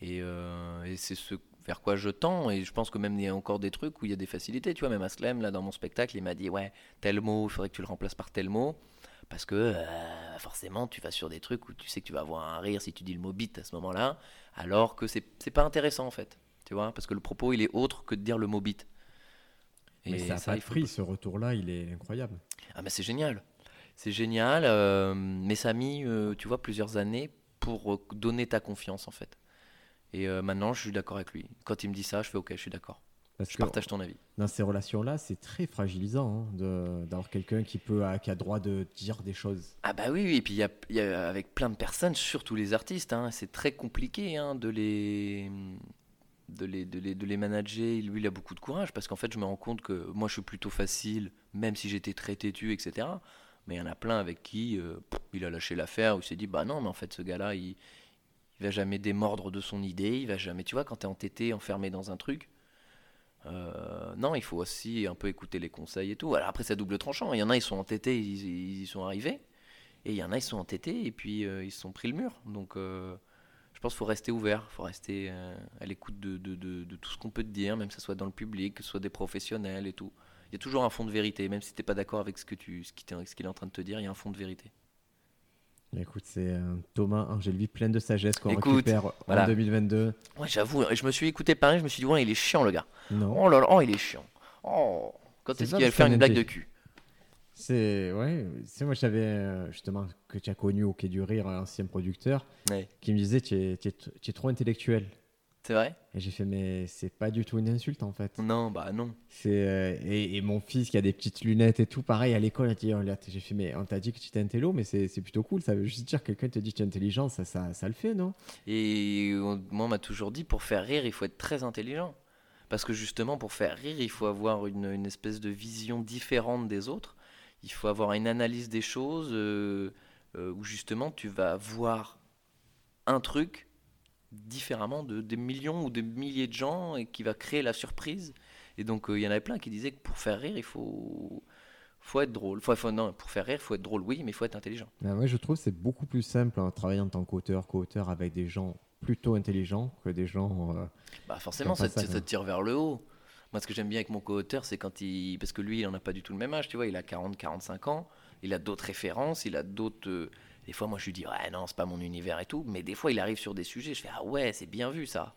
Et, euh, et c'est ce vers quoi je tends. Et je pense que même il y a encore des trucs où il y a des facilités. Tu vois, même Aslem, là, dans mon spectacle, il m'a dit, ouais, tel mot, il faudrait que tu le remplaces par tel mot. Parce que euh, forcément, tu vas sur des trucs où tu sais que tu vas avoir un rire si tu dis le mot bite à ce moment-là, alors que c'est pas intéressant en fait. Tu vois, parce que le propos il est autre que de dire le mot bite. Mais ça a ça, pas faut ce retour-là, il est incroyable. ah mais c'est génial. C'est génial, euh, mais ça a mis, euh, tu vois, plusieurs années pour donner ta confiance en fait. Et maintenant, je suis d'accord avec lui. Quand il me dit ça, je fais ok, je suis d'accord. Parce Je que partage ton avis. dans ces relations-là, c'est très fragilisant hein, d'avoir quelqu'un qui, peut, a- qui a droit de dire des choses. Ah bah oui, oui. et puis il y a, y a- avec plein de personnes, surtout les artistes, hein, c'est très compliqué hein, de, les, de, les, de, les, de les manager. Lui, il a beaucoup de courage parce qu'en fait, je me rends compte que moi, je suis plutôt facile, même si j'étais très têtu, etc. Mais il y en a plein avec qui euh, il a lâché l'affaire, où il s'est dit, bah non, mais en fait, ce gars-là, il, il va jamais démordre de son idée, il va jamais, tu vois, quand t'es entêté, enfermé dans un truc. Euh, non, il faut aussi un peu écouter les conseils et tout. Alors après, c'est double tranchant. Il y en a, ils sont entêtés, ils, y sont arrivés. Et il y en a, ils sont entêtés et puis euh, ils se sont pris le mur. Donc euh, je pense qu'il faut rester ouvert, il faut rester à l'écoute de, tout ce qu'on peut te dire, même que ce soit dans le public, que ce soit des professionnels et tout. Il y a toujours un fond de vérité, même si tu n'es pas d'accord avec ce qu'il qu'il est en train de te dire, il y a un fond de vérité. Écoute, c'est un Thomas Angélvi plein de sagesse qu'on récupère voilà. en 2022. Ouais, j'avoue, je me suis écouté pareil, je me suis dit, ouais, il est chiant le gars. Non. Oh là là, oh, il est chiant. Oh, quand C'est est-ce ça, qu'il va faire une blague de cul? C'est ouais, c'est moi j'avais euh, justement que tu as connu au Quai du Rire, un ancien producteur, Ouais. qui me disait tu es, tu es- tu es trop intellectuel. C'est vrai Et j'ai fait mais c'est pas du tout une insulte en fait. Non, bah non. C'est euh, et, et mon fils qui a des petites lunettes et tout, pareil à l'école, a dit, oh, j'ai fait mais on t'a dit que tu étais intello, mais c'est c'est plutôt cool. Ça veut juste dire que quelqu'un te dit que tu es intelligent, ça, ça, ça le fait non? Et on- moi, on m'a toujours dit, pour faire rire, il faut être très intelligent. Parce que justement, pour faire rire, il faut avoir une, une espèce de vision différente des autres. Il faut avoir une analyse des choses euh, euh, où justement tu vas voir un truc différemment de des millions ou des milliers de gens et qui va créer la surprise. Et donc, euh, il y en avait plein qui disaient que pour faire rire, il faut, faut être drôle. Faut, faut- non, pour faire rire, il faut être drôle, oui, mais il faut être intelligent. Ben, Moi je trouve que c'est beaucoup plus simple en travaillant en tant qu'auteur, co-auteur avec des gens plutôt intelligents que des gens. euh, Bah forcément, ça, ça, tire vers le haut. Moi, ce que j'aime bien avec mon co-auteur, c'est quand il. Parce que lui, il en a pas du tout le même âge, tu vois. Il a 40, 45 ans. Il a d'autres références. Il a d'autres. euh, Des fois, moi, je lui dis, ouais, non, c'est pas mon univers et tout. Mais des fois, il arrive sur des sujets. Je fais, ah ouais, c'est bien vu ça.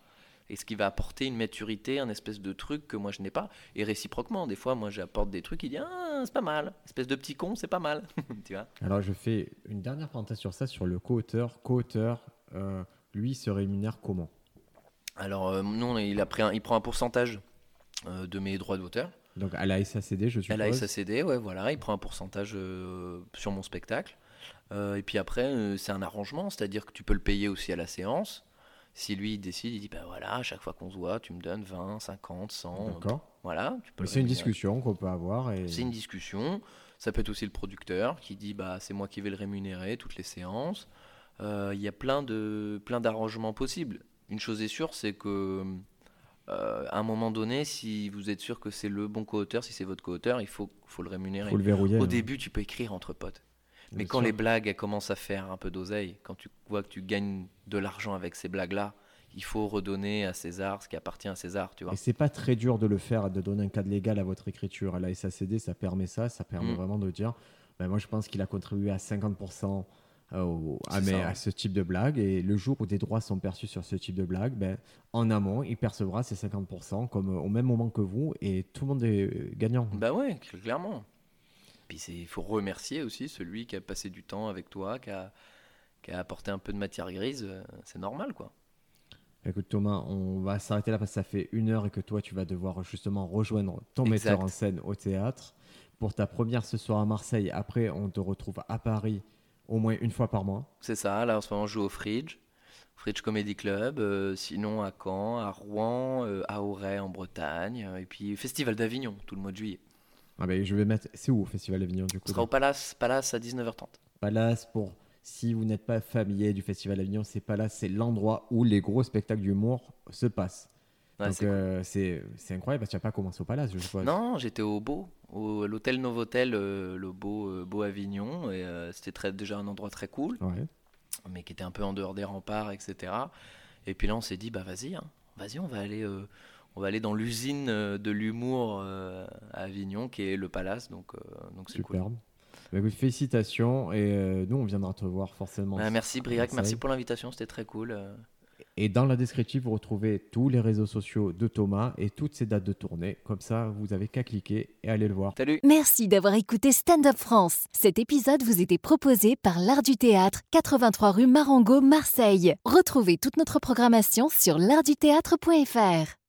Et ce qui va apporter une maturité, un espèce de truc que moi, je n'ai pas. Et réciproquement, des fois, moi, j'apporte des trucs. Il dit, ah, c'est pas mal. Espèce de petit con, c'est pas mal. tu vois. Alors je fais une dernière parenthèse sur ça, sur le co-auteur. Co-auteur, euh, lui se rémunère comment? Alors, euh, nous, on est- il, a pris un- il prend un pourcentage euh, de mes droits d'auteur. Donc à la SACD, je suppose. Elle a SACD, ouais, voilà, il prend un pourcentage euh, sur mon spectacle. Euh, et puis après, euh, c'est un arrangement, c'est-à-dire que tu peux le payer aussi à la séance. Si lui il décide, il dit ben voilà, à chaque fois qu'on se voit, tu me donnes 20, 50, 100. D'accord. Voilà, tu peux c'est une discussion qu'on peut avoir. Et... C'est une discussion. Ça peut être aussi le producteur qui dit bah c'est moi qui vais le rémunérer toutes les séances. Euh, Il y a plein de plein d'arrangements possibles. Une chose est sûre, c'est que euh, à un moment donné, si vous êtes sûr que c'est le bon co-auteur, si c'est votre co-auteur, il faut faut le rémunérer. faut le verrouiller. Au hein. début, tu peux écrire entre potes. Mais quand les blagues elles commencent à faire un peu d'oseille, quand tu vois que tu gagnes de l'argent avec ces blagues-là, il faut redonner à César ce qui appartient à César, tu vois. Et c'est pas très dur de le faire, de donner un cadre légal à votre écriture. À la SACD, ça permet ça, ça permet Mm. vraiment de dire, ben moi je pense qu'il a contribué à 50% euh, au- à, ce type de blague. Et le jour où des droits sont perçus sur ce type de blague, ben, en amont, il percevra ces 50% comme au même moment que vous et tout le monde est gagnant. Bah ouais, cl- clairement. Puis il faut remercier aussi celui qui a passé du temps avec toi, qui a, qui a apporté un peu de matière grise. euh, C'est normal, quoi. Écoute Thomas, on va s'arrêter là parce que ça fait une heure et que toi tu vas devoir justement rejoindre ton Exact. metteur en scène au théâtre. Pour ta première ce soir à Marseille, après on te retrouve à Paris au moins une fois par mois. C'est ça, là en ce moment je joue au Fridge, Fridge Comedy Club, euh, sinon à Caen, à Rouen, euh, à Auray en Bretagne, et puis Festival d'Avignon tout le mois de juillet. Ah ben, je vais mettre. C'est où au Festival d'Avignon du coup Ce sera au Palace, Palace à 19h30. Palace pour. Si vous n'êtes pas familier du Festival d'Avignon, c'est Palace, c'est l'endroit où les gros spectacles d'humour se passent. Ouais, Donc c'est euh, incroyable parce que tu n'as pas commencé au Palace, je suppose. Non, j'étais au Beau, au, l'hôtel Novotel, euh, le Beau, euh, Beau Avignon, et euh, c'était déjà un endroit très cool. Ouais. mais qui était un peu en dehors des remparts, etc. Et puis là, on s'est dit, bah vas-y, hein, vas-y, on va aller, euh, on va aller dans l'usine euh, de l'humour euh, à Avignon, qui est le Palace, donc euh, donc c'est cool. Bah, écoute, félicitations et euh, nous on viendra te voir forcément. Bah, merci Briac, merci pour l'invitation, c'était très cool. Et dans la descriptive, vous retrouvez tous les réseaux sociaux de Thomas et toutes ses dates de tournée. Comme ça, vous avez qu'à cliquer et aller le voir. Salut. Merci d'avoir écouté Stand Up France. Cet épisode vous était proposé par l'Art du Théâtre, 83 rue Marengo, Marseille. Retrouvez toute notre programmation sur l'artduthéâtre.fr.